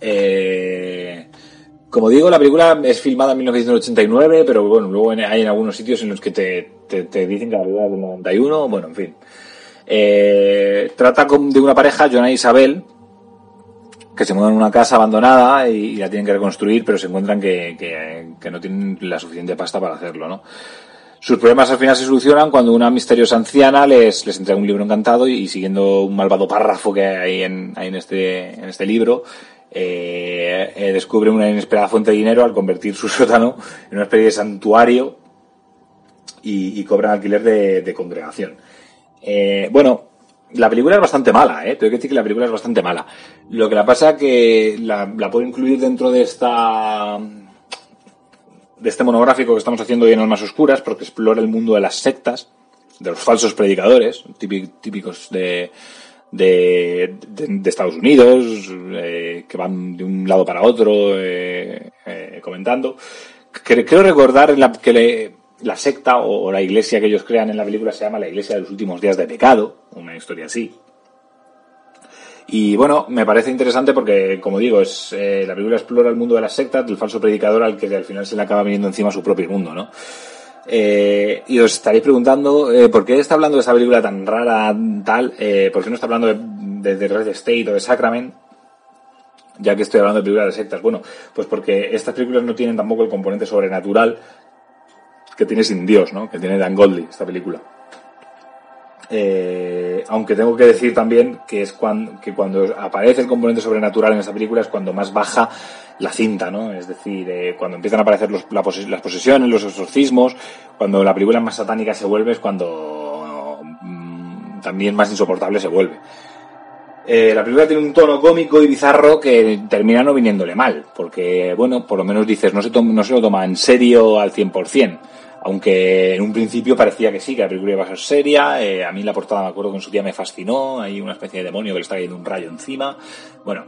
Eh, como digo, la película es filmada en 1989, pero bueno, luego hay en algunos sitios en los que te, dicen que la película es del 91, bueno, en fin. Eh, trata de una pareja, Jonah y Isabel, que se mudan a una casa abandonada y, la tienen que reconstruir, pero se encuentran que, no tienen la suficiente pasta para hacerlo, ¿no? Sus problemas al final se solucionan cuando una misteriosa anciana les, les entrega un libro encantado y, siguiendo un malvado párrafo que hay en, este, en este libro, eh, eh, descubre una inesperada fuente de dinero al convertir su [LAUGHS] sótano en una especie de santuario y, y cobran alquiler de, congregación. Eh, bueno, la película es bastante mala, ¿eh? Tengo que decir que la película es bastante mala. Lo que la pasa que la, la puedo incluir dentro de esta de este monográfico que estamos haciendo hoy en Almas Oscuras, porque explora el mundo de las sectas, de los falsos predicadores, típi- típicos de, de, Estados Unidos, eh, que van de un lado para otro eh, eh, comentando. Cre- Creo recordar la, que le- la secta o, o la iglesia que ellos crean en la película se llama la Iglesia de los Últimos Días de Pecado, una historia así. Y bueno, me parece interesante porque, como digo, es eh, la película explora el mundo de las sectas, del falso predicador al que al final se le acaba viniendo encima su propio mundo, ¿no? Eh, y os estaréis preguntando eh, por qué está hablando de esta película tan rara, tal, eh, por qué no está hablando de, de Red State o de Sacrament, ya que estoy hablando de películas de sectas. Bueno, pues porque estas películas no tienen tampoco el componente sobrenatural que tiene Sin Dios, ¿no? Que tiene Dan Goldie, esta película. Eh, aunque tengo que decir también que es cuando, aparece el componente sobrenatural en esta película es cuando más baja la cinta, ¿no? Es decir, eh, cuando empiezan a aparecer las posesiones, los exorcismos, cuando la película más satánica se vuelve es cuando mm, también más insoportable se vuelve. Eh, la película tiene un tono cómico y bizarro que termina no viniéndole mal, porque, bueno, por lo menos dices, no se, no se lo toma en serio al 100%, aunque en un principio parecía que sí, que la película iba a ser seria, eh, a mí la portada me acuerdo que en su día me fascinó, hay una especie de demonio que le está cayendo un rayo encima, bueno,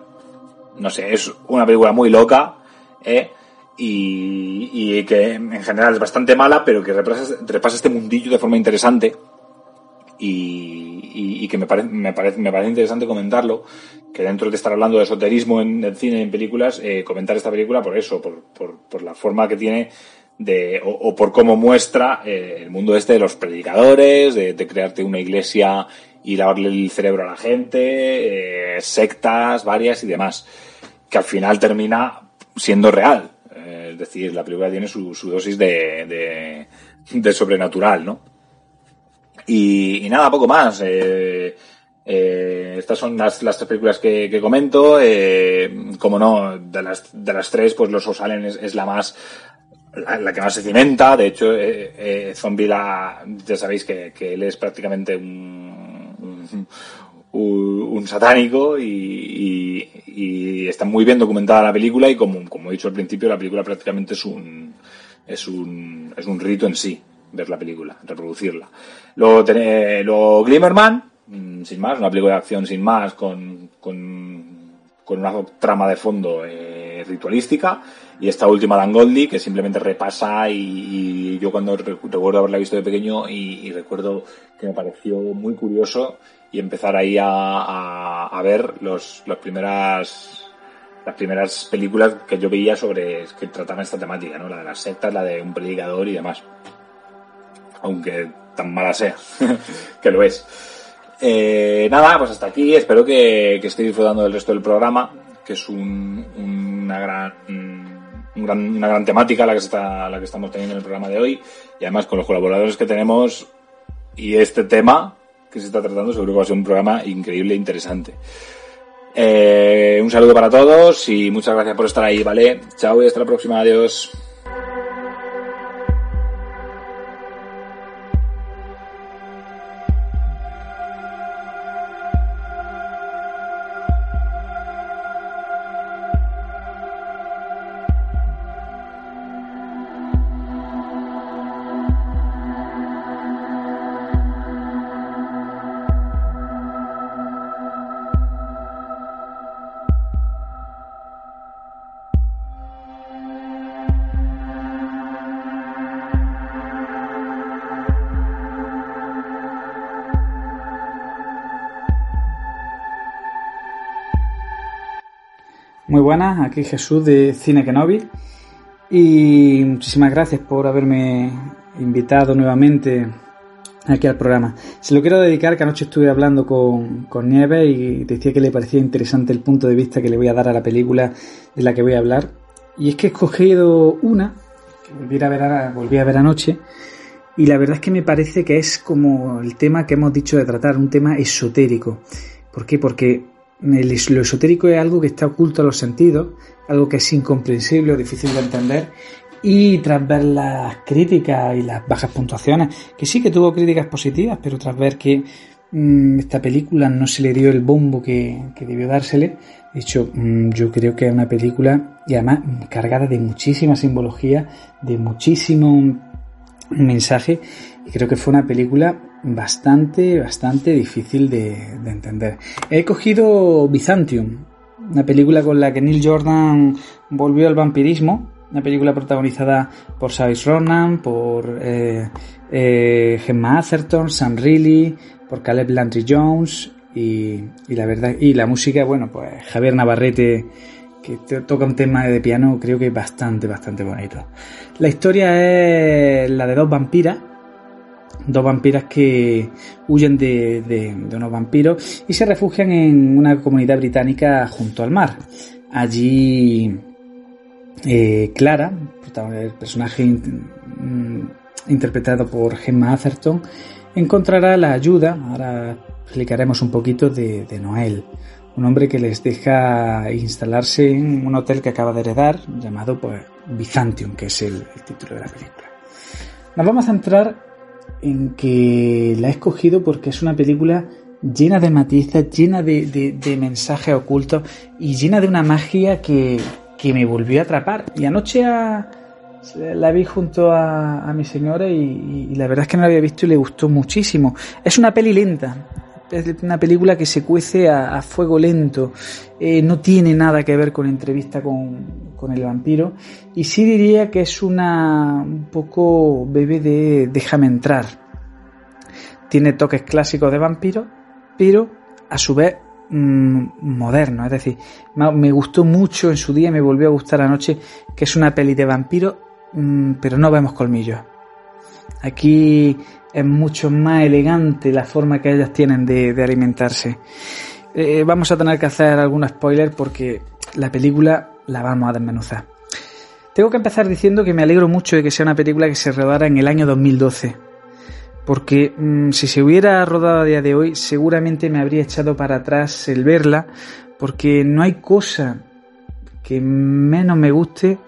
no sé, es una película muy loca, ¿eh? Y, que en general es bastante mala, pero que repasa, repasa este mundillo de forma interesante y, que me parece, me, parece, me parece interesante comentarlo, que dentro de estar hablando de esoterismo en el cine y en películas, eh, comentar esta película por eso, por, por la forma que tiene de, o, por cómo muestra eh, el mundo este de los predicadores, de, crearte una iglesia y lavarle el cerebro a la gente, eh, sectas varias y demás, que al final termina siendo real. Eh, es decir, la película tiene su, dosis de, de, sobrenatural, ¿no? Y, nada, poco más. Estas son las, tres películas que, comento. Como no, de las, de las tres, pues Los Osalen es la más la, que más se cimenta. De hecho, eh, eh, Zombie la, ya sabéis que, él es prácticamente un, un, un- satánico y, está muy bien documentada la película y como, como he dicho al principio, la película prácticamente es un, es un, es un rito en sí, ver la película, reproducirla. Luego, tené- luego Glimmerman, mm, sin más, una película de acción sin más, con, con, con una trama de fondo eh, ritualística. Y esta última Dan Goldie, que simplemente repasa y, yo cuando re- recuerdo haberla visto de pequeño y, recuerdo que me pareció muy curioso y empezar ahí a, a, ver los, las primeras las primeras películas que yo veía sobre que trataban esta temática, ¿no? La de las sectas, la de un predicador y demás. Aunque tan mala sea, [LAUGHS] que lo es. Eh, nada, pues hasta aquí. Espero que, que estéis disfrutando del resto del programa, que es un, una gran, una gran temática la que, está, la que estamos teniendo en el programa de hoy. Y además con los colaboradores que tenemos y este tema que se está tratando, seguro que va a ser un programa increíble e interesante. Eh, un saludo para todos y muchas gracias por estar ahí, ¿vale? Chao y hasta la próxima, adiós. Buenas, aquí Jesús de Cine Kenobi y muchísimas gracias por haberme invitado nuevamente aquí al programa. Se lo quiero dedicar que anoche estuve hablando con, con Nieves y decía que le parecía interesante el punto de vista que le voy a dar a la película de la que voy a hablar. Y es que he escogido una que volví a ver, volví a ver anoche y la verdad es que me parece que es como el tema que hemos dicho de tratar, un tema esotérico. ¿Por qué? Porque lo esotérico es algo que está oculto a los sentidos, algo que es incomprensible o difícil de entender. Y tras ver las críticas y las bajas puntuaciones, que sí que tuvo críticas positivas, pero tras ver que mm, esta película no se le dio el bombo que, que debió dársele, de hecho, mm, yo creo que es una película, y además mm, cargada de muchísima simbología, de muchísimo mensaje, creo que fue una película bastante, bastante difícil de, de entender. He cogido Byzantium, una película con la que Neil Jordan volvió al vampirismo, una película protagonizada por Saoirse Ronan, por eh, eh, Gemma Atherton, Sam Reilly, por Caleb Landry Jones y, la verdad y la música, bueno, pues Javier Navarrete que toca un tema de piano creo que es bastante, bastante bonito. La historia es la de dos vampiras, dos vampiras que huyen de, de- unos vampiros y se refugian en una comunidad británica junto al mar. Allí eh, Clara, el personaje mm, interpretado por Gemma Atherton, encontrará la ayuda, ahora explicaremos un poquito, de, de Noel, un hombre que les deja instalarse en un hotel que acaba de heredar, llamado pues, Byzantium, que es el, el título de la película. Nos vamos a centrar en que la he escogido porque es una película llena de matices, llena de, de- de mensajes ocultos y llena de una magia que, que me volvió a atrapar. Y anoche la vi junto a, a mi señora y, y la verdad es que no la había visto y le gustó muchísimo. Es una peli lenta, es una película que se cuece a, a fuego lento, Eh, no tiene nada que ver con entrevista con, con el vampiro y sí diría que es una un poco bebé de déjame entrar. Tiene toques clásicos de vampiro, pero a su vez mm, moderno, es decir, me gustó mucho en su día, me volvió a gustar anoche, que es una peli de vampiro, mm, pero no vemos colmillos. Aquí es mucho más elegante la forma que ellas tienen de, alimentarse. Eh, vamos a tener que hacer algún spoiler porque la película la vamos a desmenuzar. Tengo que empezar diciendo que me alegro mucho de que sea una película que se rodara en el año 2012. Porque mmm, si se hubiera rodado a día de hoy, seguramente me habría echado para atrás el verla, porque no hay cosa que menos me guste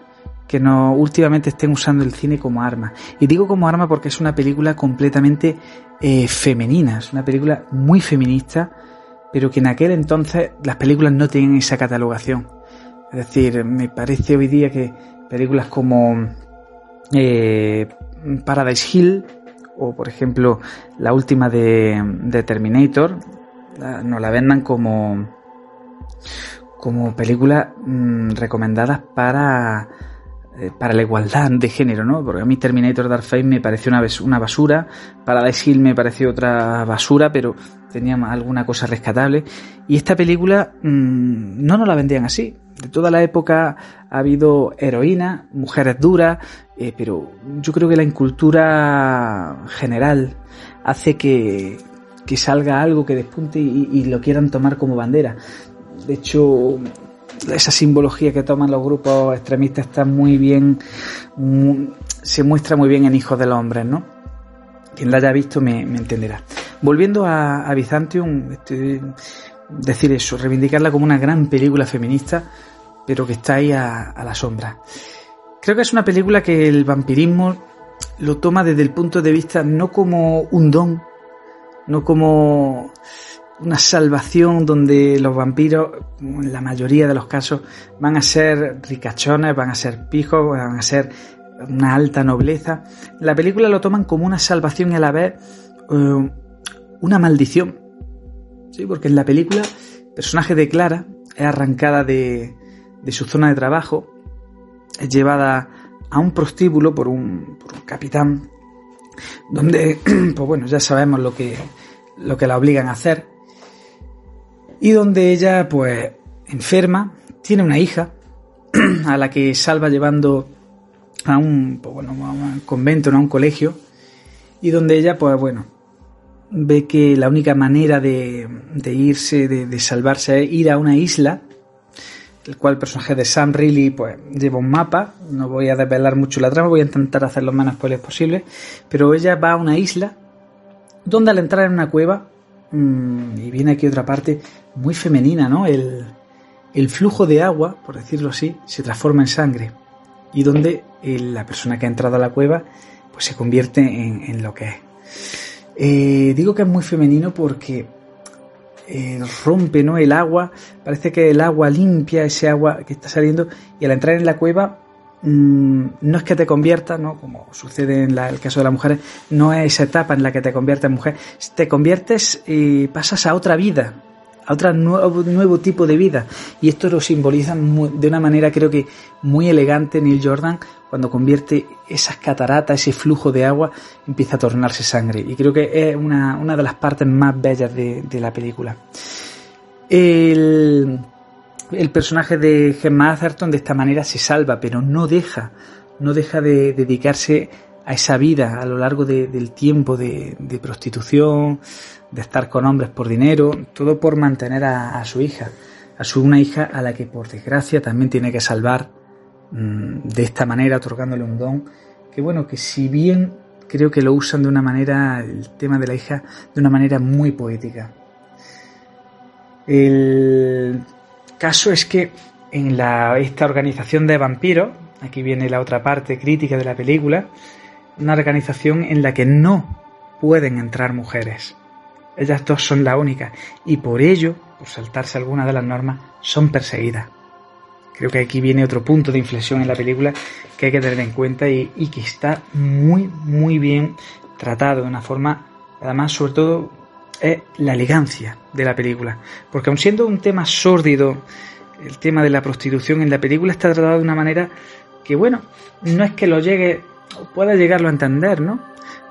que no últimamente estén usando el cine como arma. Y digo como arma porque es una película completamente eh, femenina, es una película muy feminista, pero que en aquel entonces las películas no tenían esa catalogación. Es decir, me parece hoy día que películas como eh, Paradise Hill o por ejemplo la última de, Terminator la, nos la vendan como como películas mmm, recomendadas para para la igualdad de género, ¿no? Porque a mí Terminator Dark Fate me pareció una, una basura, Paradise Hill me pareció otra basura, pero tenía alguna cosa rescatable. Y esta película mmm, no nos la vendían así. De toda la época ha habido heroínas, mujeres duras, eh, pero yo creo que la incultura general hace que, que salga algo que despunte y, y lo quieran tomar como bandera. De hecho, esa simbología que toman los grupos extremistas está muy bien, se muestra muy bien en Hijos del Hombre, ¿no? Quien la haya visto me, entenderá. Volviendo a, a Byzantium, decir eso, reivindicarla como una gran película feminista, pero que está ahí a, a la sombra. Creo que es una película que el vampirismo lo toma desde el punto de vista no como un don, no como una salvación donde los vampiros, en la mayoría de los casos, van a ser ricachones, van a ser pijos, van a ser una alta nobleza. La película lo toman como una salvación y a la vez eh, una maldición. ¿Sí? Porque en la película el personaje de Clara es arrancada de, de su zona de trabajo, es llevada a un prostíbulo por un, por un capitán, donde, [CLEARS THROAT] pues bueno, ya sabemos lo que, lo que la obligan a hacer, y donde ella pues enferma, tiene una hija [CLEARS THROAT] a la que salva llevando a un, pues, bueno, a un convento, ¿no? a un colegio, y donde ella pues bueno, ve que la única manera de, irse, de, salvarse es ir a una isla, el cual el personaje de Sam Reilly pues lleva un mapa, no voy a desvelar mucho la trama, voy a intentar hacer lo menos spoilers posible, pero ella va a una isla donde al entrar en una cueva mmm, y viene aquí otra parte muy femenina, ¿no? El, el, flujo de agua, por decirlo así, se transforma en sangre y donde el, la persona que ha entrado a la cueva pues se convierte en, en lo que es. Eh, digo que es muy femenino porque eh, rompe ¿no? el agua, parece que el agua limpia ese agua que está saliendo y al entrar en la cueva no es que te convierta, ¿no? como sucede en el caso de las mujeres, no es esa etapa en la que te conviertes en mujer, te conviertes y pasas a otra vida, a otro nuevo, tipo de vida. Y esto lo simboliza de una manera creo que muy elegante Neil Jordan cuando convierte esas cataratas, ese flujo de agua, empieza a tornarse sangre. Y creo que es una, una de las partes más bellas de, de la película. El, el, personaje de Gemma Atherton de esta manera se salva, pero no deja, no deja de dedicarse a esa vida a lo largo de, del tiempo de, prostitución, de estar con hombres por dinero, todo por mantener a, su hija, a su una hija a la que por desgracia también tiene que salvar mmm, de esta manera, otorgándole un don, que bueno, que si bien creo que lo usan de una manera, el tema de la hija, de una manera muy poética. El caso es que en la, esta organización de vampiros, aquí viene la otra parte crítica de la película, una organización en la que no pueden entrar mujeres. Ellas dos son la única y por ello, por saltarse alguna de las normas, son perseguidas. Creo que aquí viene otro punto de inflexión en la película que hay que tener en cuenta y, y que está muy, muy bien tratado de una forma, además, sobre todo, es la elegancia de la película. Porque aun siendo un tema sórdido, el tema de la prostitución en la película está tratado de una manera que, bueno, no es que lo llegue, pueda llegarlo a entender, ¿no?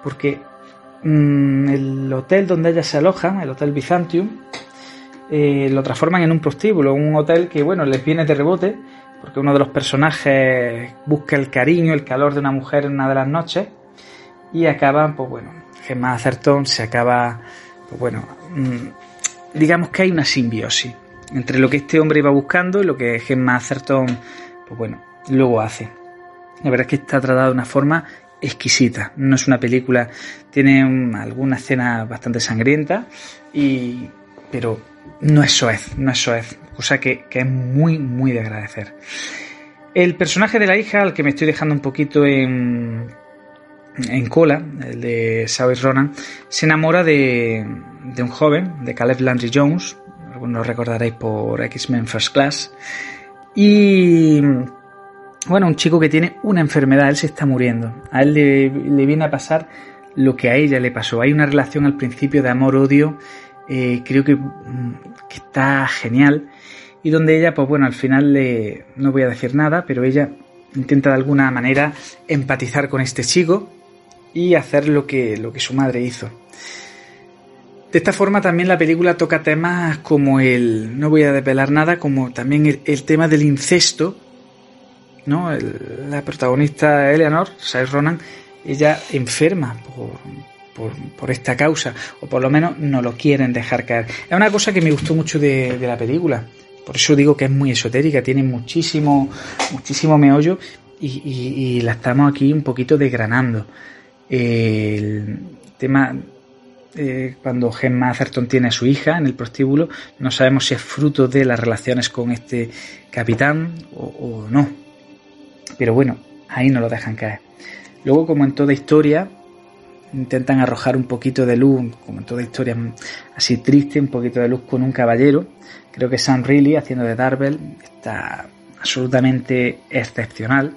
Porque mmm, el hotel donde ellas se alojan, el Hotel Byzantium, eh, lo transforman en un prostíbulo, un hotel que, bueno, les viene de rebote, porque uno de los personajes busca el cariño, el calor de una mujer en una de las noches, y acaban, pues bueno, Gemma Atherton se acaba, pues bueno, mm, digamos que hay una simbiosis entre lo que este hombre iba buscando y lo que Gemma Atherton, pues bueno, luego hace. La verdad es que está tratada de una forma exquisita. No es una película, tiene alguna escena bastante sangrienta, y, pero no es soez, no es soez, cosa que, que es muy, muy de agradecer. El personaje de la hija, al que me estoy dejando un poquito en, en cola, el de Saoirse Ronan, se enamora de, de un joven, de Caleb Landry Jones, algunos recordaréis por X-Men First Class, y bueno, un chico que tiene una enfermedad, él se está muriendo, a él le, viene a pasar lo que a ella le pasó. Hay una relación al principio de amor-odio, eh, creo que, que, está genial, y donde ella, pues bueno, al final le, no voy a decir nada, pero ella intenta de alguna manera empatizar con este chico y hacer lo que, lo que su madre hizo. De esta forma también la película toca temas como el, no voy a desvelar nada, como también el, tema del incesto, ¿no? la protagonista Eleanor, Sai Ronan, ella enferma por, por, esta causa, o por lo menos no lo quieren dejar caer. Es una cosa que me gustó mucho de, la película, por eso digo que es muy esotérica, tiene muchísimo, muchísimo meollo y la estamos aquí un poquito desgranando el tema eh, cuando Gemma Atherton tiene a su hija en el prostíbulo, no sabemos si es fruto de las relaciones con este capitán o, no. Pero bueno, ahí no lo dejan caer. Luego, como en toda historia, intentan arrojar un poquito de luz, como en toda historia así triste, un poquito de luz con un caballero. Creo que Sam Reilly, haciendo de Darvel, está absolutamente excepcional.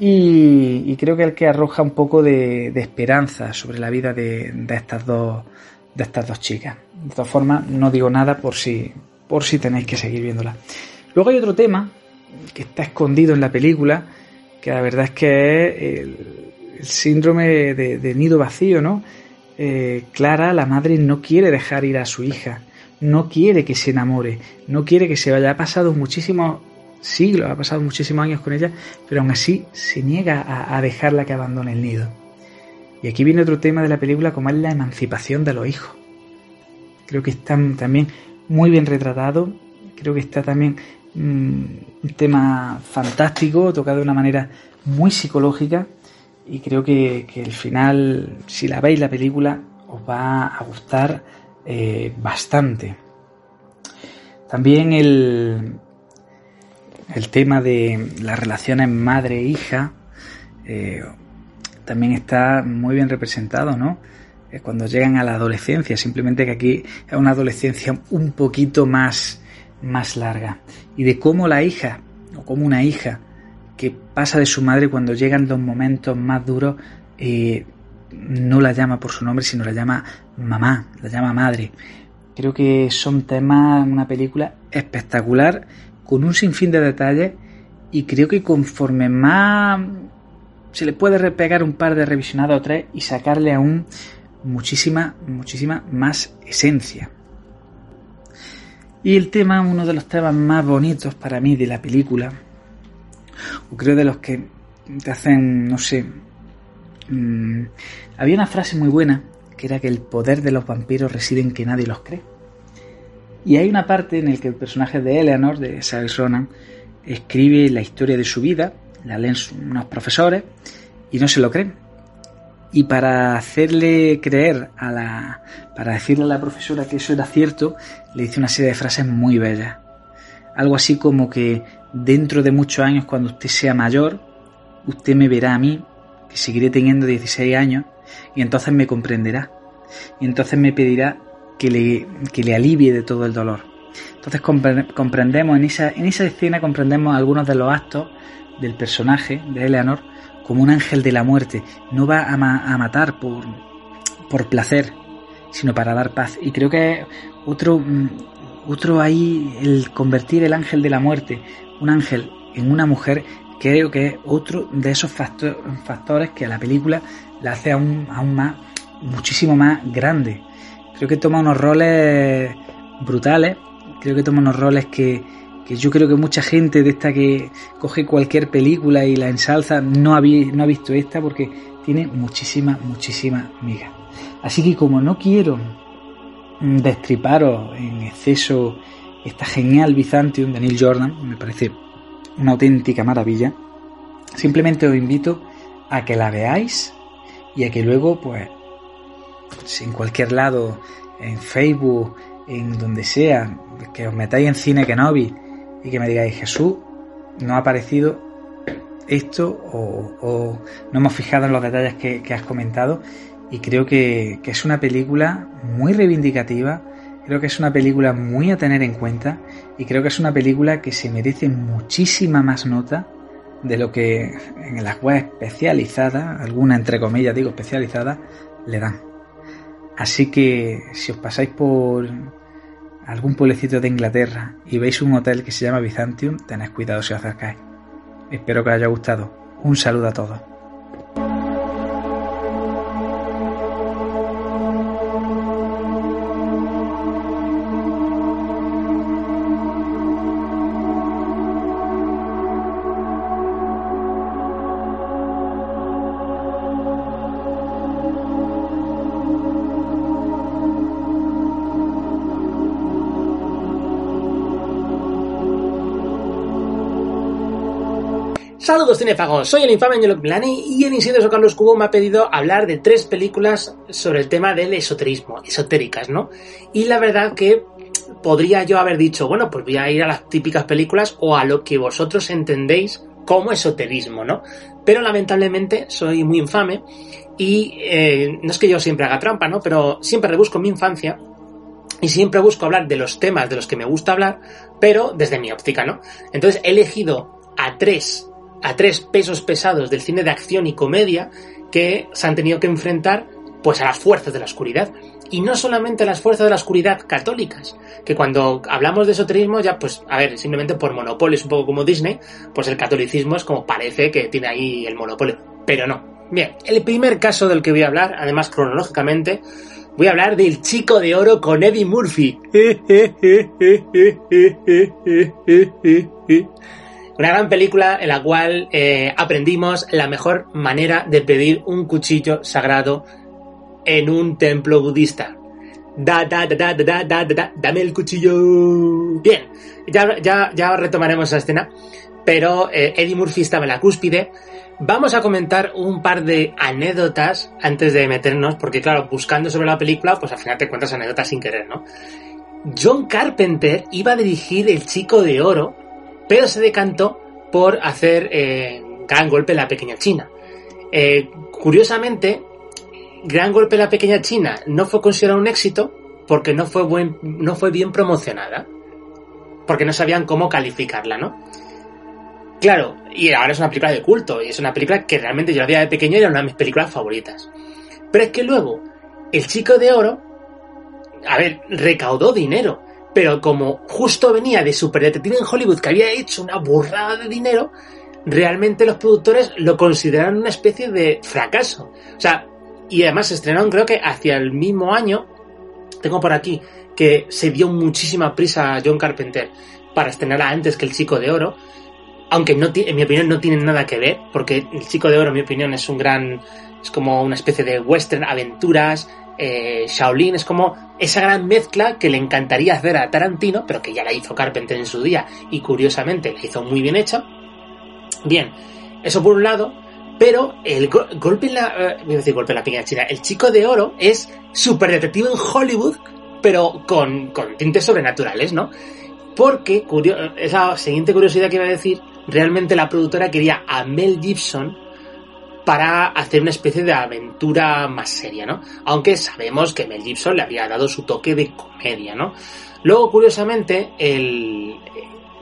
Y, creo que el que arroja un poco de, esperanza sobre la vida de, estas dos de estas dos chicas. De todas formas, no digo nada por si, por si tenéis que seguir viéndola. Luego hay otro tema que está escondido en la película, que la verdad es que es el, síndrome de, nido vacío, ¿no? Eh, Clara, la madre, no quiere dejar ir a su hija, no quiere que se enamore, no quiere que se vaya. Ha pasado muchísimos siglos, ha pasado muchísimos años con ella, pero aún así se niega a, dejarla que abandone el nido. Y aquí viene otro tema de la película como es la emancipación de los hijos. Creo que está también muy bien retratado, creo que está también mm, un tema fantástico, tocado de una manera muy psicológica y creo que, el final, si la veis la película, os va a gustar eh, bastante. También el, el tema de las relaciones madre-hija eh, también está muy bien representado, ¿no? Eh, cuando llegan a la adolescencia, simplemente que aquí es una adolescencia un poquito más, más larga. Y de cómo la hija, o como una hija, que pasa de su madre cuando llegan los momentos más duros, eh, no la llama por su nombre, sino la llama mamá, la llama madre. Creo que son temas, una película espectacular con un sinfín de detalles y creo que conforme más se le puede repegar un par de revisionados o tres y sacarle aún muchísima, muchísima más esencia. Y el tema, uno de los temas más bonitos para mí de la película, o creo de los que te hacen, no sé, mm, había una frase muy buena que era que el poder de los vampiros reside en que nadie los cree. Y hay una parte en la que el personaje de Eleanor, de Saoirse Ronan, escribe la historia de su vida, la leen unos profesores y no se lo creen. Y para hacerle creer a la. para decirle a la profesora que eso era cierto, le dice una serie de frases muy bellas. Algo así como que dentro de muchos años, cuando usted sea mayor, usted me verá a mí, que seguiré teniendo 16 años, y entonces me comprenderá. Y entonces me pedirá que le, que le alivie de todo el dolor. Entonces comprendemos, en esa, en esa escena comprendemos algunos de los actos del personaje de Eleanor como un ángel de la muerte. No va a, a matar por, por placer, sino para dar paz. Y creo que otro, mm, otro ahí, el convertir el ángel de la muerte, un ángel en una mujer, creo que es otro de esos factores que a la película la hace aún, aún más, muchísimo más grande. Creo que toma unos roles brutales, creo que toma unos roles que, que yo creo que mucha gente de esta que coge cualquier película y la ensalza no ha, visto esta porque tiene muchísima, muchísima miga. Así que como no quiero destriparos en exceso esta genial Byzantium de Neil Jordan, me parece una auténtica maravilla, simplemente os invito a que la veáis y a que luego, pues, en cualquier lado, en Facebook, en donde sea, que os metáis en Cine Kenobi y que me digáis, Jesús, no ha parecido esto o, no hemos fijado en los detalles que, que has comentado y creo que, que es una película muy reivindicativa, creo que es una película muy a tener en cuenta y creo que es una película que se merece muchísima más nota de lo que en las webs especializadas, alguna entre comillas digo especializadas, le dan. Así que si os pasáis por algún pueblecito de Inglaterra y veis un hotel que se llama Byzantium, tened cuidado si os acercáis. Espero que os haya gustado. Un saludo a todos. Saludos cinefagos, soy el infame Angelo Milani y en Isidro Carlos Cubo me ha pedido hablar de tres películas sobre el tema del esoterismo, esotéricas, ¿no? Y la verdad que podría yo haber dicho, bueno, pues voy a ir a las típicas películas o a lo que vosotros entendéis como esoterismo, ¿no? Pero lamentablemente soy muy infame y eh, no es que yo siempre haga trampa, ¿no? Pero siempre rebusco mi infancia y siempre busco hablar de los temas de los que me gusta hablar, pero desde mi óptica, ¿no? Entonces he elegido a tres a tres pesos pesados del cine de acción y comedia que se han tenido que enfrentar pues a las fuerzas de la oscuridad. Y no solamente a las fuerzas de la oscuridad católicas, que cuando hablamos de esoterismo ya pues, a ver, simplemente por monopolio, es un poco como Disney, pues el catolicismo es como parece que tiene ahí el monopolio, pero no. Bien, el primer caso del que voy a hablar, además cronológicamente, voy a hablar del Chico de Oro con Eddie Murphy. [LAUGHS] Una gran película en la cual eh, aprendimos la mejor manera de pedir un cuchillo sagrado en un templo budista. Da, da, da, da, da, da, da, da dame el cuchillo. Bien, ya, ya, ya retomaremos esa escena, pero eh, Eddie Murphy estaba en la cúspide. Vamos a comentar un par de anécdotas antes de meternos, porque claro, buscando sobre la película, pues al final te cuentas anécdotas sin querer, ¿no? John Carpenter iba a dirigir El Chico de Oro, pero se decantó por hacer eh, Gran Golpe en la Pequeña China. Eh, curiosamente, Gran Golpe en la Pequeña China no fue considerado un éxito porque no fue, no fue bien promocionada, porque no sabían cómo calificarla, ¿no? Claro, y ahora es una película de culto, y es una película que realmente yo la veía de pequeño y era una de mis películas favoritas. Pero es que luego, El Chico de Oro, a ver, recaudó dinero, pero como justo venía de Super Detective en Hollywood que había hecho una burrada de dinero, realmente los productores lo consideraron una especie de fracaso. O sea, y además se estrenaron creo que hacia el mismo año, tengo por aquí, que se dio muchísima prisa a John Carpenter para estrenarla antes que El Chico de Oro, aunque en mi opinión no tienen nada que ver, porque El Chico de Oro en mi opinión es un gran, es como una especie de western, aventuras, eh, Shaolin, es como esa gran mezcla que le encantaría hacer a Tarantino, pero que ya la hizo Carpenter en su día y curiosamente la hizo muy bien hecha. Bien, eso por un lado, pero el go golpe en la. Eh, voy a decir golpe en la pequeña china. El chico de oro es super detective en Hollywood, pero con, con tintes sobrenaturales, ¿no? Porque, esa siguiente curiosidad que iba a decir, realmente la productora quería a Mel Gibson para hacer una especie de aventura más seria, ¿no? Aunque sabemos que Mel Gibson le había dado su toque de comedia, ¿no? Luego, curiosamente, el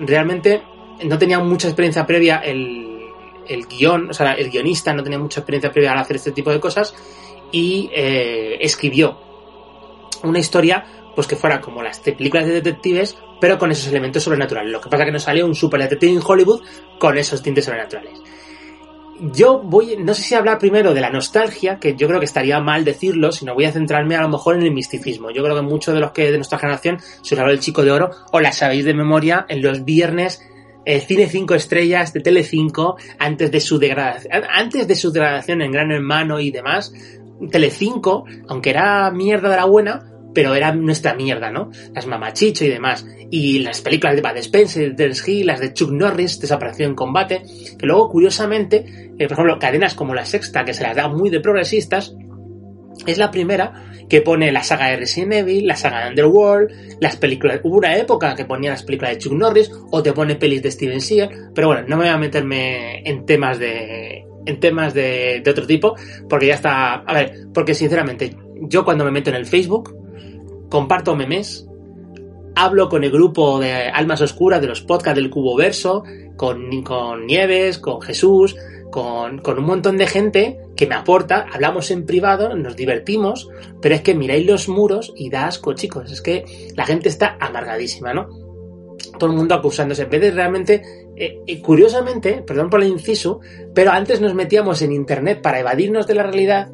realmente no tenía mucha experiencia previa el, el guion, o sea, el guionista no tenía mucha experiencia previa al hacer este tipo de cosas y eh, escribió una historia pues que fuera como las películas de detectives, pero con esos elementos sobrenaturales. Lo que pasa que no salió un super detective en Hollywood con esos tintes sobrenaturales. Yo voy, no sé si hablar primero de la nostalgia, que yo creo que estaría mal decirlo, sino voy a centrarme a lo mejor en el misticismo. Yo creo que muchos de los que de nuestra generación se os del Chico de Oro, o la sabéis de memoria en los viernes el cine 5 estrellas de Tele 5 antes de su degradación, antes de su degradación en Gran Hermano y demás. Tele 5, aunque era mierda de la buena, pero era nuestra mierda, ¿no? Las mamachicho y demás. Y las películas de Bad Spencer, de Hill, las de Chuck Norris, Desaparición en Combate, que luego, curiosamente, eh, por ejemplo, cadenas como La Sexta, que se las da muy de progresistas, es la primera que pone la saga de Resident Evil, la saga de Underworld, las películas. Hubo una época que ponía las películas de Chuck Norris o te pone pelis de Steven Seagal, pero bueno, no me voy a meterme en temas de en temas de, de otro tipo, porque ya está. A ver, porque sinceramente, yo cuando me meto en el Facebook, comparto memes, hablo con el grupo de Almas Oscuras de los podcasts del Cubo Verso, con, con Nieves, con Jesús, con, con, un montón de gente que me aporta, hablamos en privado, nos divertimos, pero es que miráis los muros y da asco, chicos, es que la gente está amargadísima, ¿no? Todo el mundo acusándose, en vez de realmente, eh, curiosamente, perdón por el inciso, pero antes nos metíamos en Internet para evadirnos de la realidad,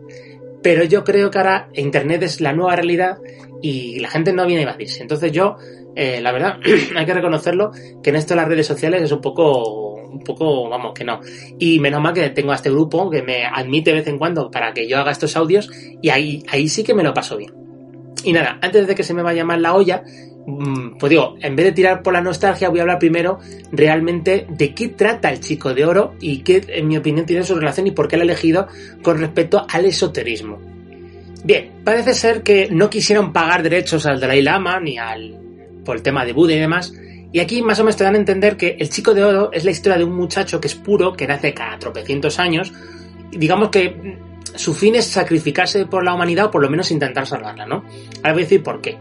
pero yo creo que ahora Internet es la nueva realidad y la gente no viene a evadirse. Entonces yo, eh, la verdad, [CLEARS THROAT] hay que reconocerlo, que en esto las redes sociales es un poco, un poco, vamos, que no. Y menos mal que tengo a este grupo que me admite de vez en cuando para que yo haga estos audios y ahí, ahí sí que me lo paso bien. Y nada, antes de que se me vaya mal la olla, pues digo, en vez de tirar por la nostalgia, voy a hablar primero realmente de qué trata el chico de oro y qué, en mi opinión, tiene su relación y por qué lo he elegido con respecto al esoterismo. Bien, parece ser que no quisieron pagar derechos al Dalai Lama ni al por el tema de Buda y demás. Y aquí más o menos te dan a entender que el chico de oro es la historia de un muchacho que es puro, que nace cada tropecientos años. Y digamos que su fin es sacrificarse por la humanidad o por lo menos intentar salvarla, ¿no? Ahora voy a decir por qué.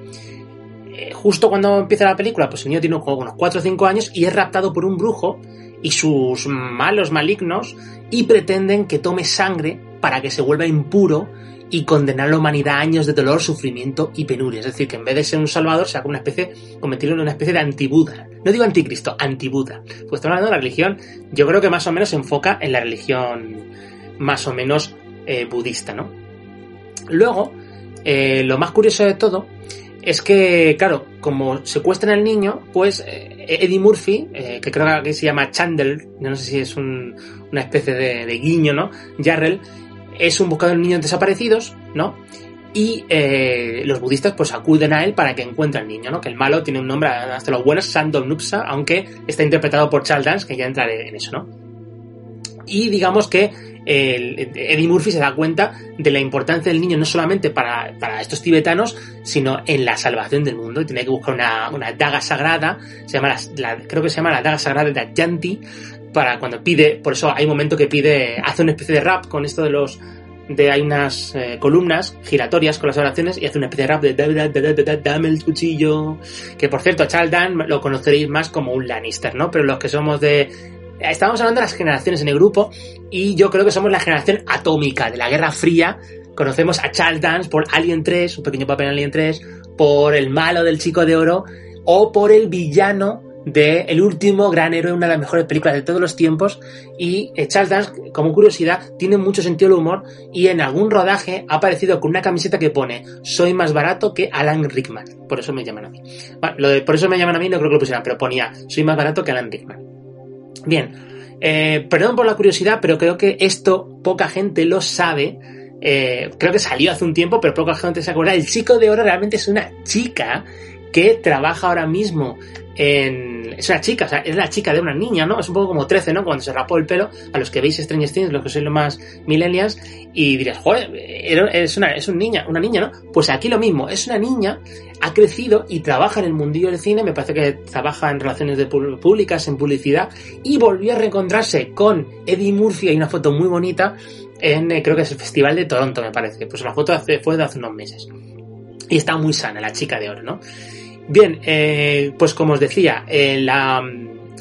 Justo cuando empieza la película, pues el niño tiene unos 4 o 5 años y es raptado por un brujo y sus malos malignos y pretenden que tome sangre para que se vuelva impuro y condenar a la humanidad a años de dolor, sufrimiento y penuria. Es decir, que en vez de ser un salvador, sea como una especie, convertirlo en una especie de antibuda. No digo anticristo, antibuda. Pues estamos hablando de la religión, yo creo que más o menos se enfoca en la religión más o menos eh, budista, ¿no? Luego, eh, lo más curioso de todo es que, claro, como secuestran al niño, pues eh, Eddie Murphy, eh, que creo que se llama Chandler, no sé si es un, una especie de, de, guiño, ¿no? Jarrell, es un buscador de niños desaparecidos, ¿no? Y eh, los budistas pues acuden a él para que encuentre al niño, ¿no? Que el malo tiene un nombre hasta los buenos, Sandom Nupsa, aunque está interpretado por Charles Dance, que ya entraré en eso, ¿no? Y digamos que Eddie Murphy se da cuenta de la importancia del niño no solamente para, para estos tibetanos, sino en la salvación del mundo. Y tiene que buscar una, una daga sagrada, se llama la, creo que se llama la daga sagrada de Ayanti, para cuando pide, por eso hay un momento que pide, hace una especie de rap con esto de los, de hay unas eh, columnas giratorias con las oraciones y hace una especie de rap de da, da, da, dame el cuchillo. Que por cierto, a Charles Dan lo conoceréis más como un Lannister, ¿no? Pero los que somos de. Estábamos hablando de las generaciones en el grupo y yo creo que somos la generación atómica de la Guerra Fría. Conocemos a Charles Dance por Alien 3, un pequeño papel en Alien 3, por el malo del chico de oro o por el villano de El último gran héroe, una de las mejores películas de todos los tiempos. Y eh, Charles Dance, como curiosidad, tiene mucho sentido del humor y en algún rodaje ha aparecido con una camiseta que pone Soy más barato que Alan Rickman. Por eso me llaman a mí. Bueno, por eso me llaman a mí no creo que lo pusieran, pero ponía Soy más barato que Alan Rickman. Bien, eh, perdón por la curiosidad, pero creo que esto poca gente lo sabe. Eh, creo que salió hace un tiempo, pero poca gente se acuerda. El chico de oro realmente es una chica que trabaja ahora mismo Es una chica, o sea, es la chica de una niña, ¿no? Es un poco como 13, ¿no? Cuando se rapó el pelo, a los que veis Stranger Things, los que sois los más millennials, y dirías, joder, es una, es un niña, una niña, ¿no? Pues aquí lo mismo, es una niña, ha crecido y trabaja en el mundillo del cine, me parece que trabaja en relaciones públicas, en publicidad, y volvió a reencontrarse con Eddie Murphy, hay una foto muy bonita, en, eh, creo que es el Festival de Toronto, me parece, pues la foto fue de hace unos meses. Y está muy sana, la chica de oro, ¿no? Bien, eh, pues como os decía, eh, la,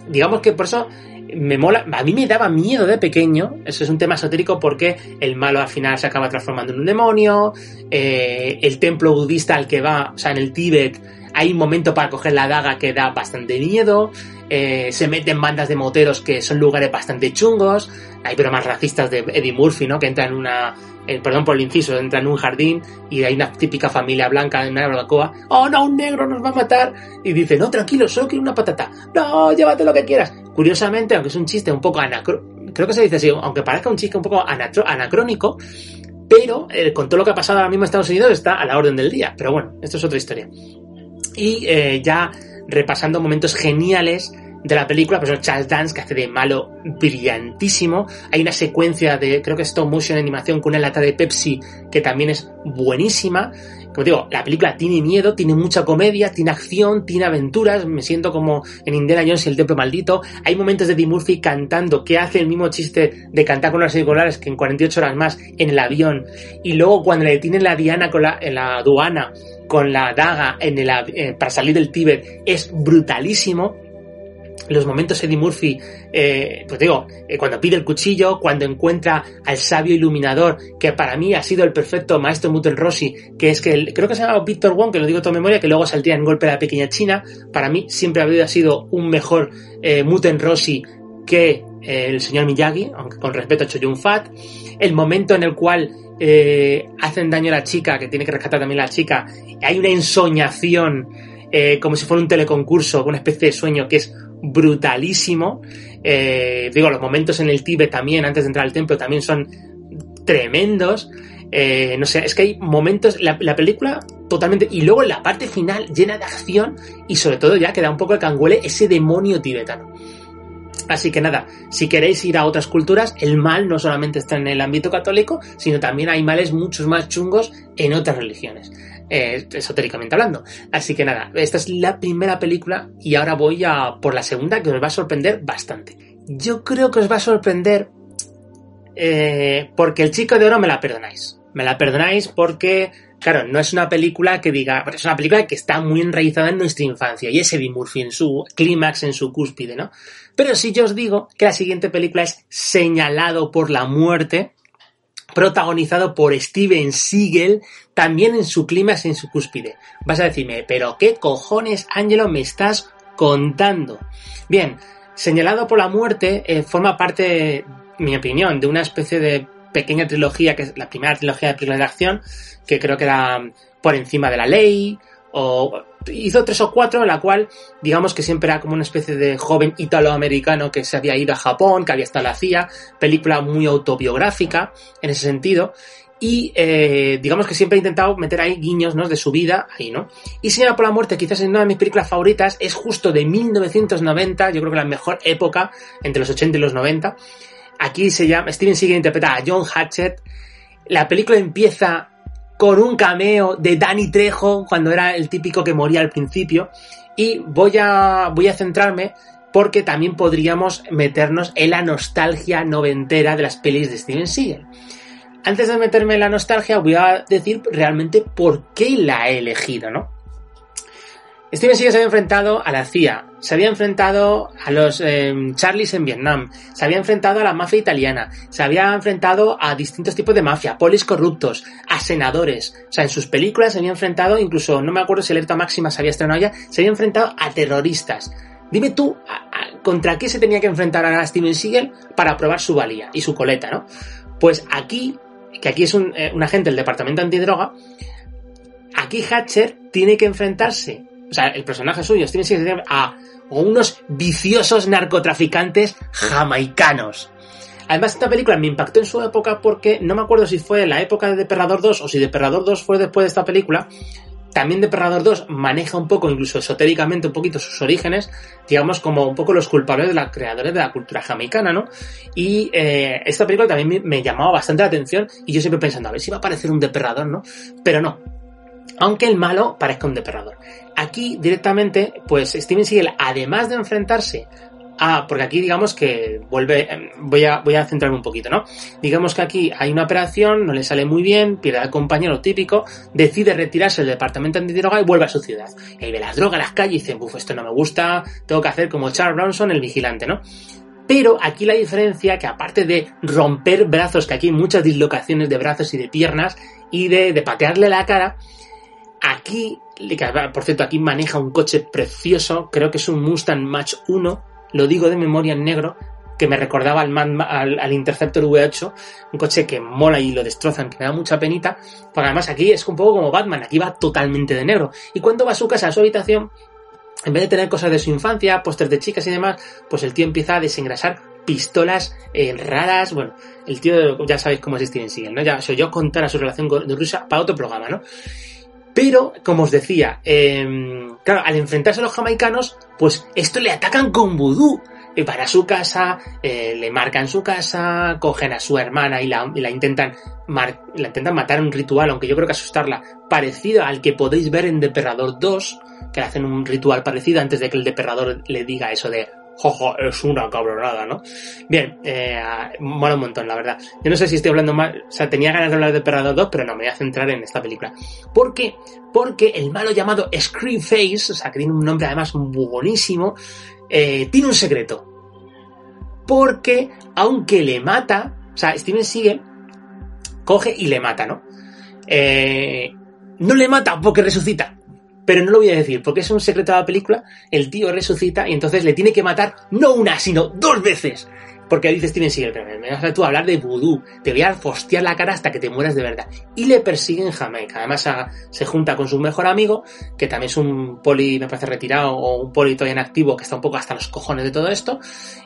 digamos que por eso me mola, a mí me daba miedo de pequeño, eso es un tema esotérico porque el malo al final se acaba transformando en un demonio, eh, el templo budista al que va, o sea, en el Tíbet hay un momento para coger la daga que da bastante miedo, eh, se mete en bandas de moteros que son lugares bastante chungos, hay bromas racistas de Eddie Murphy, ¿no? Que entra en una, eh, perdón por el inciso, entra en un jardín y hay una típica familia blanca en una barbacoa, oh no, un negro nos va a matar, y dice, no, tranquilo, solo quiero una patata, no, llévate lo que quieras. Curiosamente, aunque es un chiste un poco anacrónico, creo que se dice así, aunque parezca un chiste un poco anacrónico, pero eh, con todo lo que ha pasado ahora mismo en Estados Unidos está a la orden del día. Pero bueno, esto es otra historia. Y eh, ya repasando momentos geniales de la película, pues Charles Dance que hace de malo brillantísimo. Hay una secuencia de, creo que es stop motion animación con una lata de Pepsi que también es buenísima. Como digo, la película tiene miedo, tiene mucha comedia, tiene acción, tiene aventuras. Me siento como en Indiana Jones y el Templo Maldito. Hay momentos de Eddie Murphy cantando, que hace el mismo chiste de cantar con las auriculares que en 48 horas más en el avión. Y luego cuando le detienen la diana con la, en la aduana, con la daga en el, eh, para salir del Tíbet, es brutalísimo los momentos Eddie Murphy, eh, pues digo, eh, cuando pide el cuchillo, cuando encuentra al sabio iluminador, que para mí ha sido el perfecto maestro Muten Rossi, que es que creo que se llama Victor Wong, que lo digo todo memoria, que luego saldría en golpe de la pequeña China. Para mí siempre habría sido un mejor eh, Rossi que eh, el señor Miyagi, aunque con respeto a Choyun Fat. El momento en el cual eh, hacen daño a la chica, que tiene que rescatar también a la chica, hay una ensoñación, eh, como si fuera un teleconcurso, una especie de sueño que es brutalísimo. Eh, digo, los momentos en el Tíbet también, antes de entrar al templo, también son tremendos. Eh, no sé, es que hay momentos, la, la película totalmente, y luego la parte final llena de acción y sobre todo ya queda un poco el canguele ese demonio tibetano. Así que nada, si queréis ir a otras culturas, el mal no solamente está en el ámbito católico, sino también hay males muchos más chungos en otras religiones, eh, esotéricamente hablando. Así que nada, esta es la primera película y ahora voy a por la segunda que os va a sorprender bastante. Yo creo que os va a sorprender eh, porque el chico de oro me la perdonáis. Me la perdonáis porque, claro, no es una película que diga, pero es una película que está muy enraizada en nuestra infancia y es Eddie Murphy en su clímax, en su cúspide, ¿no? Pero si yo os digo que la siguiente película es Señalado por la muerte, protagonizado por Steven Seagal, también en su clímax, en su cúspide. Vas a decirme, pero ¿qué cojones, Angelo, me estás contando? Bien, Señalado por la muerte eh, forma parte, mi opinión, de una especie de pequeña trilogía, que es la primera trilogía de películas de acción, que creo que era Por encima de la ley, o hizo tres o cuatro, la cual, digamos que siempre era como una especie de joven italoamericano que se había ido a Japón, que había estado la CIA, película muy autobiográfica en ese sentido, y eh, digamos que siempre he intentado meter ahí guiños ¿no? de su vida ahí, ¿no? Y Señora por la Muerte, quizás es una de mis películas favoritas, es justo de 1990, yo creo que la mejor época, entre los 80 y los 90. Aquí se llama, Steven Seagal interpreta a John Hatchett. La película empieza con un cameo de Danny Trejo, cuando era el típico que moría al principio. Y voy a, voy a centrarme porque también podríamos meternos en la nostalgia noventera de las pelis de Steven Seagal. Antes de meterme en la nostalgia, voy a decir realmente por qué la he elegido, ¿no? Steven Seagal se había enfrentado a la CIA, se había enfrentado a los eh, Charlies en Vietnam, se había enfrentado a la mafia italiana, se había enfrentado a distintos tipos de mafia, polis corruptos, a senadores. O sea, en sus películas se había enfrentado, incluso no me acuerdo si Alerta Máxima se había estrenado ya, se había enfrentado a terroristas. Dime tú, ¿contra qué se tenía que enfrentar a Steven Seagal para probar su valía y su coleta, no? Pues aquí, que aquí es un, eh, un agente del departamento antidroga, aquí Hatcher tiene que enfrentarse o sea, el personaje suyo, Steven Seagal, a unos viciosos narcotraficantes jamaicanos. Además, esta película me impactó en su época porque no me acuerdo si fue la época de Depredador 2 o si Depredador 2 fue después de esta película. También Depredador 2 maneja un poco, incluso esotéricamente, un poquito sus orígenes, digamos, como un poco los culpables de los creadores de la cultura jamaicana, ¿no? Y eh, esta película también me, me llamaba bastante la atención y yo siempre pensando, a ver si va a aparecer un Depredador, ¿no? Pero no, aunque el malo parezca un depredador. Aquí directamente, pues Steven Seagal, además de enfrentarse a, porque aquí digamos que vuelve, voy a, voy a centrarme un poquito, ¿no? Digamos que aquí hay una operación, no le sale muy bien, pierde al compañero típico, decide retirarse del departamento antidroga y vuelve a su ciudad. Y ve las drogas, las calles y dice, uff, esto no me gusta, tengo que hacer como Charles Bronson, el vigilante, ¿no? Pero aquí la diferencia, que aparte de romper brazos, que aquí hay muchas dislocaciones de brazos y de piernas, y de, de patearle la cara, aquí por cierto, aquí maneja un coche precioso, creo que es un Mustang Match 1, lo digo de memoria en negro, que me recordaba al, al, Interceptor V8, un coche que mola y lo destrozan, que me da mucha penita, porque además aquí es un poco como Batman, aquí va totalmente de negro. Y cuando va a su casa, a su habitación, en vez de tener cosas de su infancia, pósters de chicas y demás, pues el tío empieza a desengrasar pistolas eh, raras. Bueno, el tío ya sabéis cómo es Steven Seagal, ¿no? Ya soy yo contar a su relación con Rusia para otro programa, ¿no? Pero, como os decía, eh, claro, al enfrentarse a los jamaicanos, pues esto le atacan con vudú. Y para su casa, eh, le marcan su casa, cogen a su hermana y la, intentan la intentan matar en un ritual, aunque yo creo que asustarla, parecido al que podéis ver en Depredador 2, que le hacen un ritual parecido antes de que el Depredador le diga eso de jojo, es una cabronada, ¿no? Bien, eh, mola un montón, la verdad. Yo no sé si estoy hablando mal, o sea, tenía ganas de hablar de Depredador 2, pero no, me voy a centrar en esta película. ¿Por qué? Porque el malo llamado Screamface, o sea, que tiene un nombre además muy buenísimo, eh, tiene un secreto. Porque, aunque le mata, o sea, Steven Seagal coge y le mata, ¿no? Eh, no le mata porque resucita. Pero no lo voy a decir, porque es un secreto de la película. El tío resucita y entonces le tiene que matar no una, sino dos veces. Porque dice Steven Seagal, pero me vas a tú hablar de vudú, te voy a fostear la cara hasta que te mueras de verdad. Y le persigue en Jamaica. Además a- se junta con su mejor amigo, que también es un poli, me parece retirado, o un poli todavía en activo, que está un poco hasta los cojones de todo esto.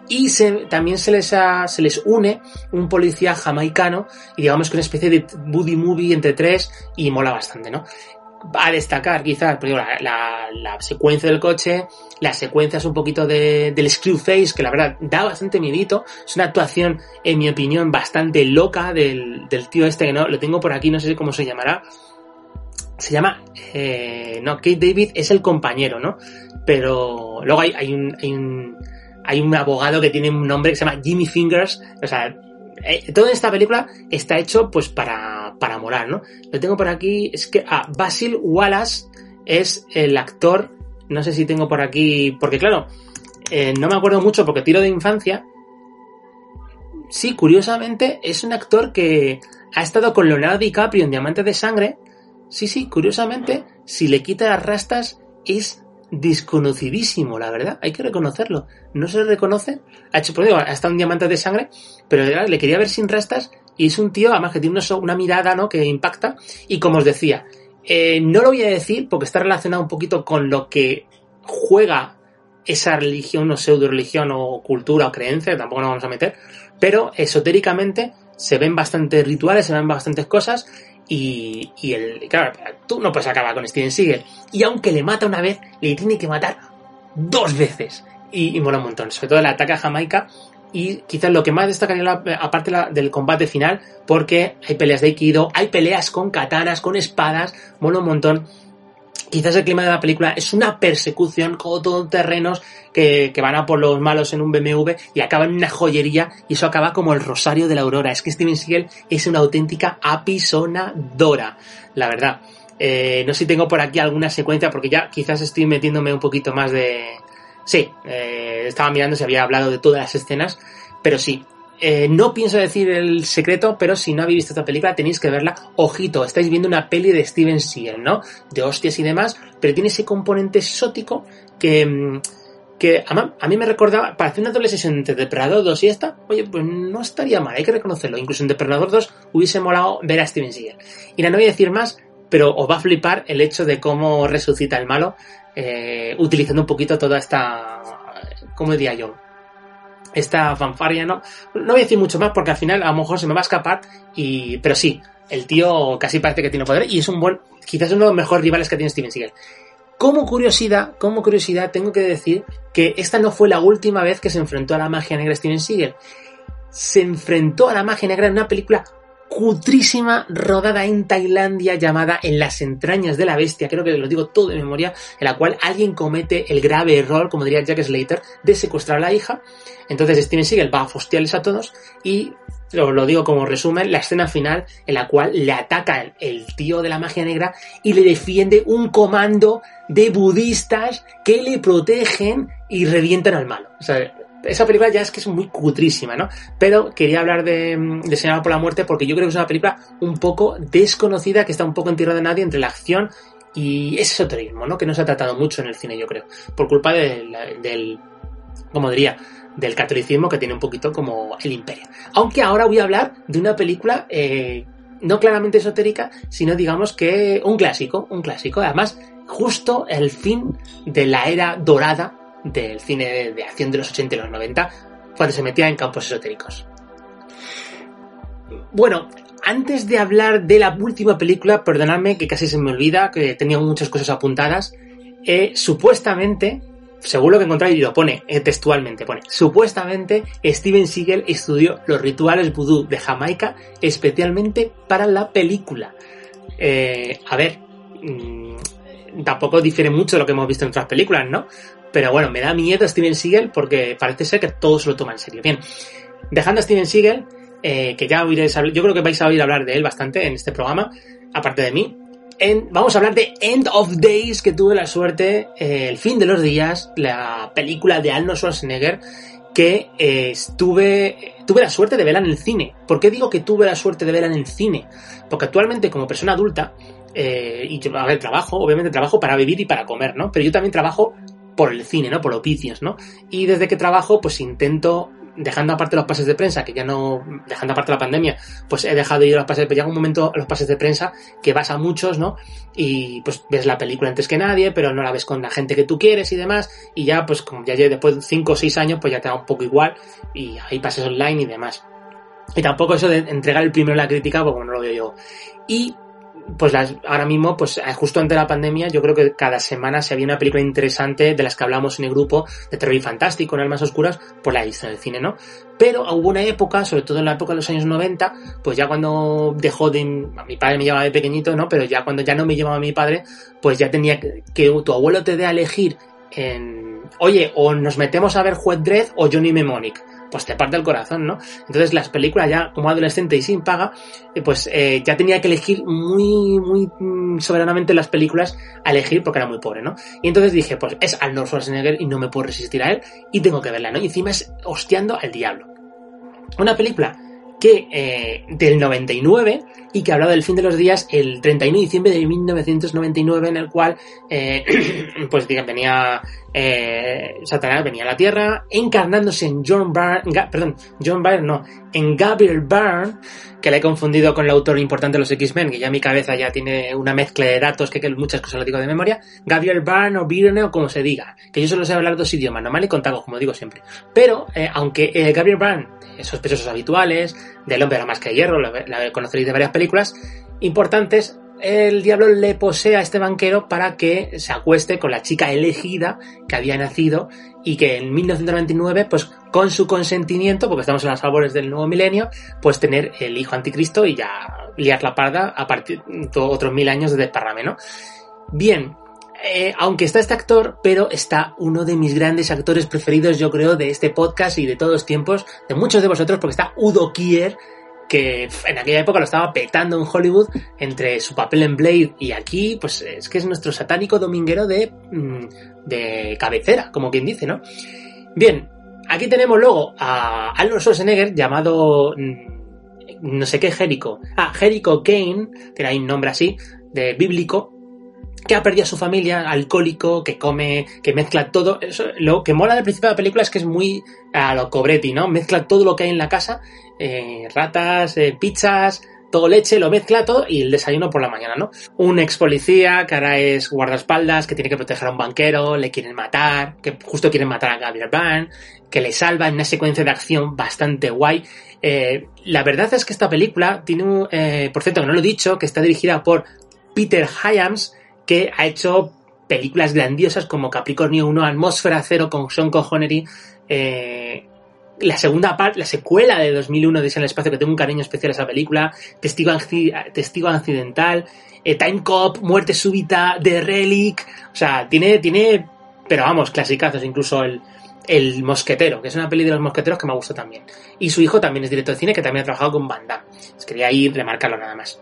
Y también se les, se les une un policía jamaicano, y digamos que una especie de buddy movie entre tres, y mola bastante, ¿no? A destacar quizás pues, digo, la, la- la secuencia del coche, las secuencias un poquito de, del Screwface, que la verdad da bastante miedito. Es una actuación, en mi opinión, bastante loca del, del tío este, que no lo tengo por aquí, no sé cómo se llamará. Se llama, eh, no, Kate David es el compañero, ¿no? Pero luego hay, hay un, hay un, hay un abogado que tiene un nombre que se llama Jimmy Fingers, o sea, eh, toda esta película está hecho pues para, para molar, ¿no? Lo tengo por aquí, es que, ah, Basil Wallace es el actor, no sé si tengo por aquí, porque claro, eh, no me acuerdo mucho porque tiro de infancia. Sí, curiosamente es un actor que ha estado con Leonardo DiCaprio en Diamantes de Sangre. Sí, sí, curiosamente, si le quita las rastas es desconocidísimo, la verdad, hay que reconocerlo. No se reconoce. Ha hecho, por digo, ha estado en Diamantes de Sangre, pero le quería ver sin rastas y es un tío, además que tiene una, mirada, ¿no? Que impacta. Y como os decía, eh, no lo voy a decir porque está relacionado un poquito con lo que juega esa religión o pseudo religión o cultura o creencia, tampoco nos vamos a meter, pero esotéricamente se ven bastantes rituales, se ven bastantes cosas y, y el, claro, tú no puedes acabar con Steven Seagal. Y aunque le mata una vez, le tiene que matar dos veces. Y, y mola un montón, sobre todo el ataque a Jamaica. Y quizás lo que más destacaría, la- aparte la- del combate final, porque hay peleas de Aikido, hay peleas con katanas, con espadas, mola un montón. Quizás el clima de la película es una persecución con todos terrenos que, que van a por los malos en un BMW y acaban en una joyería y eso acaba como el rosario de la aurora. Es que Steven Seagal es una auténtica apisonadora, la verdad. Eh, no sé si tengo por aquí alguna secuencia porque ya quizás estoy metiéndome un poquito más de... Sí, eh, estaba mirando si había hablado de todas las escenas, pero sí. Eh, no pienso decir el secreto, pero si no habéis visto esta película tenéis que verla. Ojito, estáis viendo una peli de Steven Seagal, ¿no? De hostias y demás, pero tiene ese componente exótico que, mm, que a, mí me recordaba, para hacer una doble sesión entre Depredador 2 y esta, oye, pues no estaría mal, hay que reconocerlo. Incluso en Depredador 2 hubiese molado ver a Steven Seagal. Y no voy a decir más, pero os va a flipar el hecho de cómo resucita el malo, eh, utilizando un poquito toda esta, ¿cómo diría yo? Esta fanfarria, ¿no? No voy a decir mucho más porque al final a lo mejor se me va a escapar, y, pero sí, el tío casi parece que tiene poder y es un buen, quizás uno de los mejores rivales que tiene Steven Seagal. Como curiosidad, como curiosidad, tengo que decir que esta no fue la última vez que se enfrentó a la magia negra Steven Seagal. Se enfrentó a la magia negra en una película cutrísima rodada en Tailandia llamada En las entrañas de la bestia, creo que lo digo todo de memoria, en la cual alguien comete el grave error, como diría Jack Slater, de secuestrar a la hija. Entonces Steven Seagal va a fostiarles a todos y lo, lo digo como resumen, la escena final en la cual le ataca el tío de la magia negra y le defiende un comando de budistas que le protegen y revientan al malo. Esa película ya es que es muy cutrísima, ¿no? Pero quería hablar de, de Señalado por la Muerte porque yo creo que es una película un poco desconocida, que está un poco en tierra de nadie entre la acción Y ese esoterismo, ¿no? Que no se ha tratado mucho en el cine, yo creo. Por culpa del, del como diría, del catolicismo que tiene un poquito como el imperio. Aunque ahora voy a hablar de una película eh, no claramente esotérica, sino digamos que un clásico, un clásico. Además, justo el fin de la era dorada del cine de, acción de los 80 y los 90, cuando se metía en campos esotéricos. Bueno, antes de hablar de la última película, perdonadme que casi se me olvida, que tenía muchas cosas apuntadas. Eh, supuestamente, seguro que encontráis y lo pone eh, textualmente, pone, supuestamente Steven Seagal estudió los rituales vudú de Jamaica especialmente para la película. Eh, a ver, mmm, tampoco difiere mucho de lo que hemos visto en otras películas, ¿no? Pero bueno, me da miedo Steven Seagal porque parece ser que todo se lo toma en serio. Bien, dejando a Steven Seagal, eh, que ya oiréis yo creo que vais a oír hablar de él bastante en este programa, aparte de mí. Vamos a hablar de End of Days, que tuve la suerte, eh, El fin de los días, la película de Arnold Schwarzenegger, que eh, estuve, tuve la suerte de verla en el cine. ¿Por qué digo que tuve la suerte de verla en el cine? Porque actualmente como persona adulta, eh, y yo, a ver, trabajo, obviamente trabajo para vivir y para comer, ¿no? Pero yo también trabajo por el cine, ¿no? Por oficios, ¿no? Y desde que trabajo, pues intento dejando aparte los pases de prensa, que ya no, dejando aparte la pandemia, pues he dejado de ir a los pases prensa, llega un momento los pases de prensa que vas a muchos, ¿no? Y pues ves la película antes que nadie, pero no la ves con la gente que tú quieres y demás, y ya pues como ya después de 5 o 6 años, pues ya te da un poco igual, y hay pases online y demás. Y tampoco eso de entregar el primero la crítica, pues no lo veo yo. Y pues las, ahora mismo, pues justo antes de la pandemia, yo creo que cada semana se había una película interesante de las que hablamos en el grupo de terror y fantástico, en Almas Oscuras, pues la he visto en el cine, ¿no? Pero hubo una época, sobre todo en la época de los años 90, pues ya cuando dejó de... Mi padre me llevaba de pequeñito, ¿no? Pero ya cuando ya no me llevaba mi padre, pues ya tenía que, que tu abuelo te dé a elegir en... Oye, o nos metemos a ver Juez Dredd o Johnny Mnemonic pues te parte el corazón, ¿no? Entonces las películas ya como adolescente y sin paga, eh, pues eh, ya tenía que elegir muy, muy mm, soberanamente las películas a elegir porque era muy pobre, ¿no? Y entonces dije, pues es Arnold Schwarzenegger y no me puedo resistir a él y tengo que verla, ¿no? Y encima es hostiando al diablo. Una película que eh, del 99 y que hablaba del fin de los días el 31 de diciembre de 1999 en el cual eh, [CLEARS THROAT] pues diga, venía eh, Satanás venía a la Tierra encarnándose en John Byrne, perdón, John Byrne no, en Gabriel Byrne, que le he confundido con el autor importante de los X-Men, que ya mi cabeza ya tiene una mezcla de datos que, que muchas cosas lo digo de memoria, Gabriel Byrne o Byrne o como se diga, que yo solo sé hablar dos idiomas, normal y contado, como digo siempre. Pero, eh, aunque eh, Gabriel Byrne, sospechosos habituales, del hombre de máscara de hierro, la conoceréis de varias películas, importantes, el diablo le posee a este banquero para que se acueste con la chica elegida que había nacido y que en 1999, pues con su consentimiento, porque estamos en las albores del nuevo milenio, pues tener el hijo anticristo y ya liar la parda a partir de otros mil años de desparrame, ¿no? Bien, eh, aunque está este actor, pero está uno de mis grandes actores preferidos, yo creo, de este podcast y de todos los tiempos, de muchos de vosotros, porque está Udo Kier, que en aquella época lo estaba petando en Hollywood entre su papel en Blade y aquí, pues es que es nuestro satánico dominguero de, mm, de cabecera, como quien dice, ¿no? Bien, aquí tenemos luego a Arnold Schwarzenegger llamado mm, no sé qué Jericho. Ah, Jericho Kane, tiene ahí un nombre así, de bíblico, que ha perdido a su familia, alcohólico, que come, que mezcla todo. Eso, lo que mola del principio de la película es que es muy a lo Cobretti, ¿no? Mezcla todo lo que hay en la casa, eh, ratas, eh, pizzas, todo leche, lo mezcla todo y el desayuno por la mañana, ¿no? Un ex policía que ahora es guardaespaldas, que tiene que proteger a un banquero, le quieren matar, que justo quieren matar a Gabriel Byrne, que le salva en una secuencia de acción bastante guay. Eh, la verdad es que esta película tiene un, por cierto, que no lo he dicho, que está dirigida por Peter Hyams, que ha hecho películas grandiosas como Capricornio 1, Atmósfera Cero con Sean Connery, eh, la segunda parte, la secuela de 2001 de el Espacio, que tengo un cariño especial a esa película, Testigo, Testigo Accidental, eh, Time Cop, Muerte Súbita, The Relic, o sea, tiene, tiene, pero vamos, clasicazos, incluso el, el Mosquetero, que es una peli de los mosqueteros que me gusta también. Y su hijo también es director de cine, que también ha trabajado con Van Damme. Quería ir remarcarlo nada más.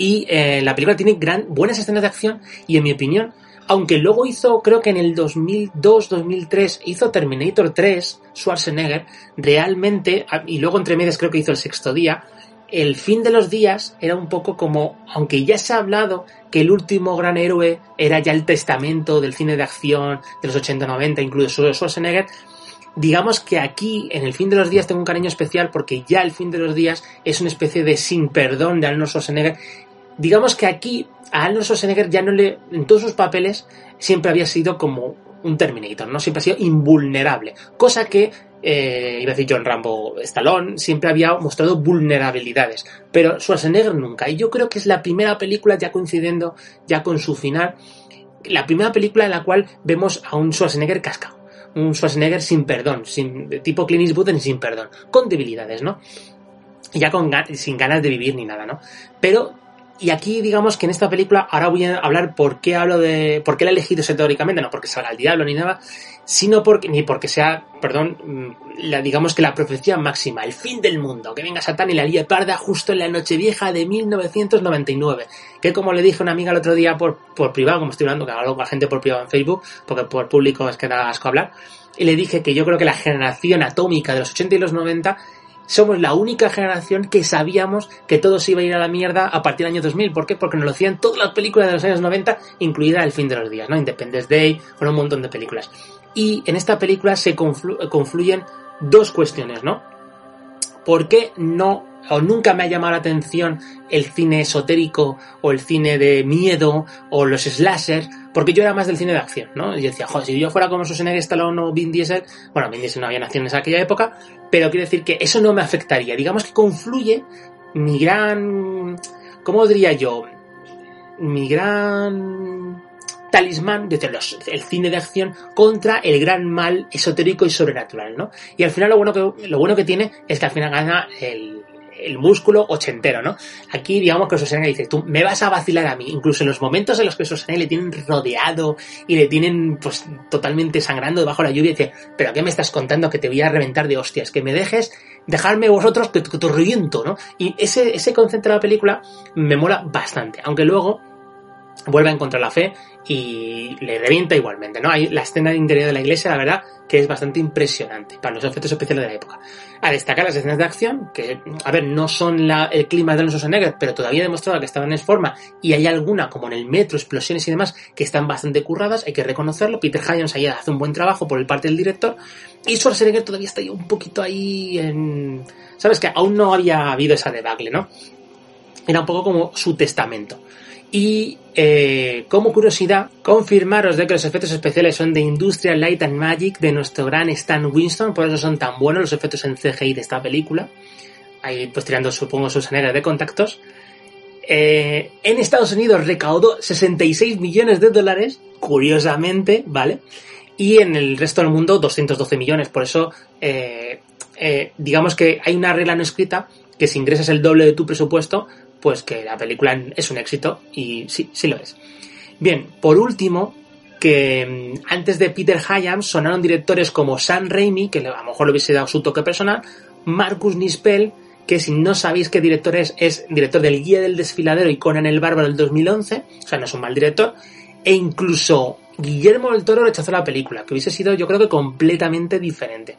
Y eh, la película tiene gran, buenas escenas de acción y en mi opinión, aunque luego hizo, creo que en el 2002-2003, hizo Terminator 3, Schwarzenegger, realmente, y luego entre medias creo que hizo El Sexto Día, el fin de los días era un poco como, aunque ya se ha hablado que el último gran héroe era ya el testamento del cine de acción de los 80-90, incluso Schwarzenegger, digamos que aquí, en el fin de los días, tengo un cariño especial porque ya el fin de los días es una especie de sin perdón de Arnold Schwarzenegger. Digamos que aquí a Arnold Schwarzenegger ya no le, en todos sus papeles, siempre había sido como un Terminator, ¿no? Siempre ha sido invulnerable. Cosa que, eh, iba a decir John Rambo Stallone, siempre había mostrado vulnerabilidades. Pero Schwarzenegger nunca. Y yo creo que es la primera película, ya coincidiendo ya con su final, la primera película en la cual vemos a un Schwarzenegger cascado un Schwarzenegger sin perdón, sin, tipo Clint Eastwood sin perdón, con debilidades, ¿no? Ya con, sin ganas de vivir ni nada, ¿no? Pero y aquí, digamos que en esta película, ahora voy a hablar por qué hablo de. por qué la he elegido teóricamente, no porque salga el diablo ni nada, sino porque. ni porque sea, perdón, mm, la, digamos que la profecía máxima, el fin del mundo, que venga Satán y la líe parda justo en la noche vieja de 1999. Que como le dije a una amiga el otro día por, por privado, como estoy hablando, que hablo con la gente por privado en Facebook, porque por público es que da asco hablar, y le dije que yo creo que la generación atómica de los 80 y los 90 somos la única generación que sabíamos que todo se iba a ir a la mierda a partir del año 2000. ¿Por qué? Porque nos lo hacían todas las películas de los años 90, incluida El fin de los días, ¿no? Independence Day, con un montón de películas. Y en esta película se confluyen dos cuestiones, ¿no? ¿Por qué no o nunca me ha llamado la atención el cine esotérico o el cine de miedo o los slashers, porque yo era más del cine de acción, ¿no? Y decía, joder, si yo fuera como Schwarzenegger, Stallone o Vin Diesel, bueno, Vin Diesel no había nacido en aquella época, pero quiero decir que eso no me afectaría. Digamos que confluye mi gran, ¿cómo diría yo? Mi gran talismán de los, el cine de acción contra el gran mal esotérico y sobrenatural, ¿no? Y al final lo bueno que, lo bueno que tiene es que al final gana el, el músculo ochentero, ¿no? Aquí digamos que Schwarzenegger dice, tú me vas a vacilar a mí, incluso en los momentos en los que Schwarzenegger le tienen rodeado y le tienen pues totalmente sangrando debajo de la lluvia, dice, pero ¿qué me estás contando que te voy a reventar de hostias? Que me dejes, dejarme vosotros que, te reviento, ¿no? Y ese, ese concepto de la película me mola bastante, aunque luego vuelve a encontrar la fe y le revienta igualmente, ¿no? Hay la escena de interior de la iglesia, la verdad, que es bastante impresionante para los efectos especiales de la época. A destacar las escenas de acción, que, a ver, no son el clima de los Schwarzenegger, pero todavía he demostrado que estaban en forma y hay alguna, como en el metro, explosiones y demás, que están bastante curradas, hay que reconocerlo. Peter Hyams ahí hace un buen trabajo por el parte del director y Schwarzenegger todavía está un poquito ahí en... ¿Sabes? Que aún no había habido esa debacle, ¿no? Era un poco como su testamento. Y eh, como curiosidad, confirmaros de que los efectos especiales son de Industrial Light and Magic de nuestro gran Stan Winston, por eso son tan buenos los efectos en CGI de esta película. Ahí pues tirando supongo sus anhelas de contactos. Eh, en Estados Unidos recaudó 66 millones de dólares, curiosamente, ¿vale? Y en el resto del mundo 212 millones, por eso eh, digamos que hay una regla no escrita que si ingresas el doble de tu presupuesto, pues que la película es un éxito y sí, sí lo es. Bien, por último, que mm, antes de Peter Hyams sonaron directores como Sam Raimi, que a lo mejor le hubiese dado su toque personal, Marcus Nispel, que si no sabéis qué director es, es director del Guía del Desfiladero y Conan el Bárbaro del 2011, o sea, no es un mal director, e incluso Guillermo del Toro rechazó la película, que hubiese sido yo creo que completamente diferente.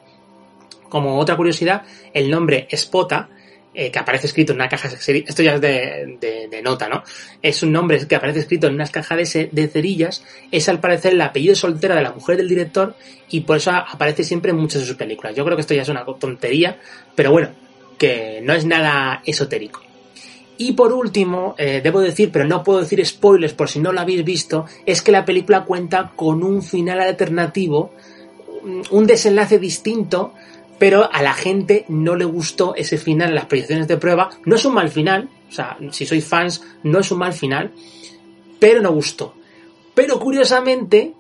Como otra curiosidad, el nombre Spota eh, que aparece escrito en una caja de esto ya es de, nota, ¿no? Es un nombre que aparece escrito en unas cajas de, de, cerillas, es al parecer el apellido soltera de la mujer del director y por eso aparece siempre en muchas de sus películas. Yo creo que esto ya es una tontería, pero bueno, que no es nada esotérico. Y por último, eh, debo decir, pero no puedo decir spoilers por si no lo habéis visto, es que la película cuenta con un final alternativo, un desenlace distinto pero a la gente no le gustó ese final en las proyecciones de prueba. No es un mal final, o sea, si sois fans, no es un mal final, pero no gustó. Pero curiosamente,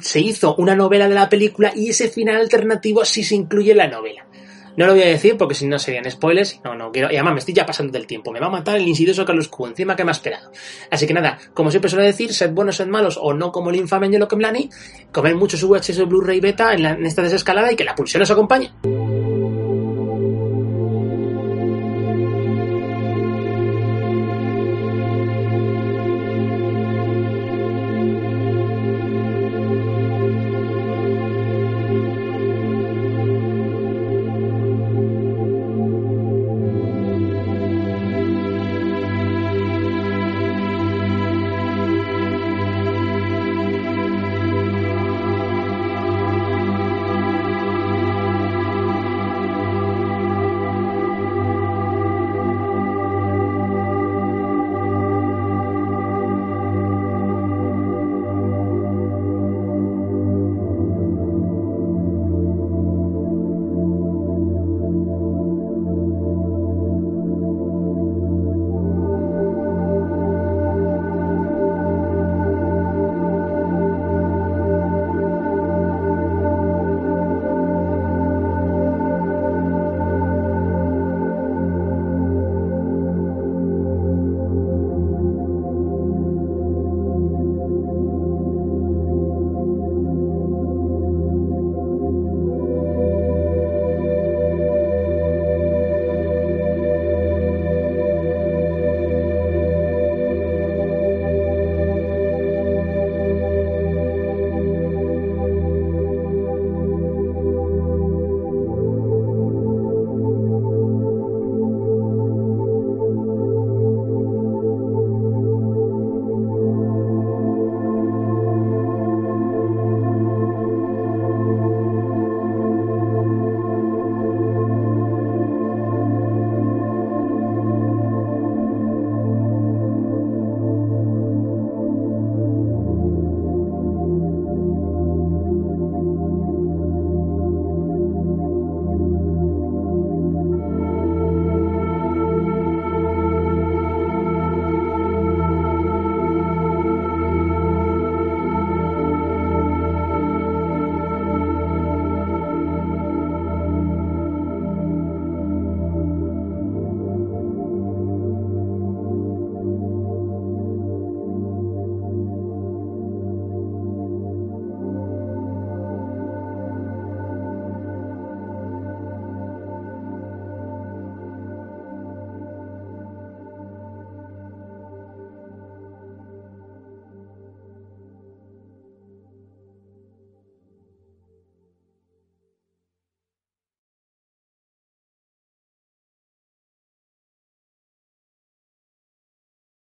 se hizo una novela de la película y ese final alternativo sí se incluye en la novela. No lo voy a decir porque si no serían spoilers. No, no quiero. Y además me estoy ya pasando del tiempo. Me va a matar el insidioso Carlos Q. Encima que me ha esperado. Así que nada, como siempre suelo decir, sed buenos, sed malos o no como el infame Angelo Kemlani. Comer muchos VHS Blu-ray beta en, en esta desescalada y que la pulsión os acompañe.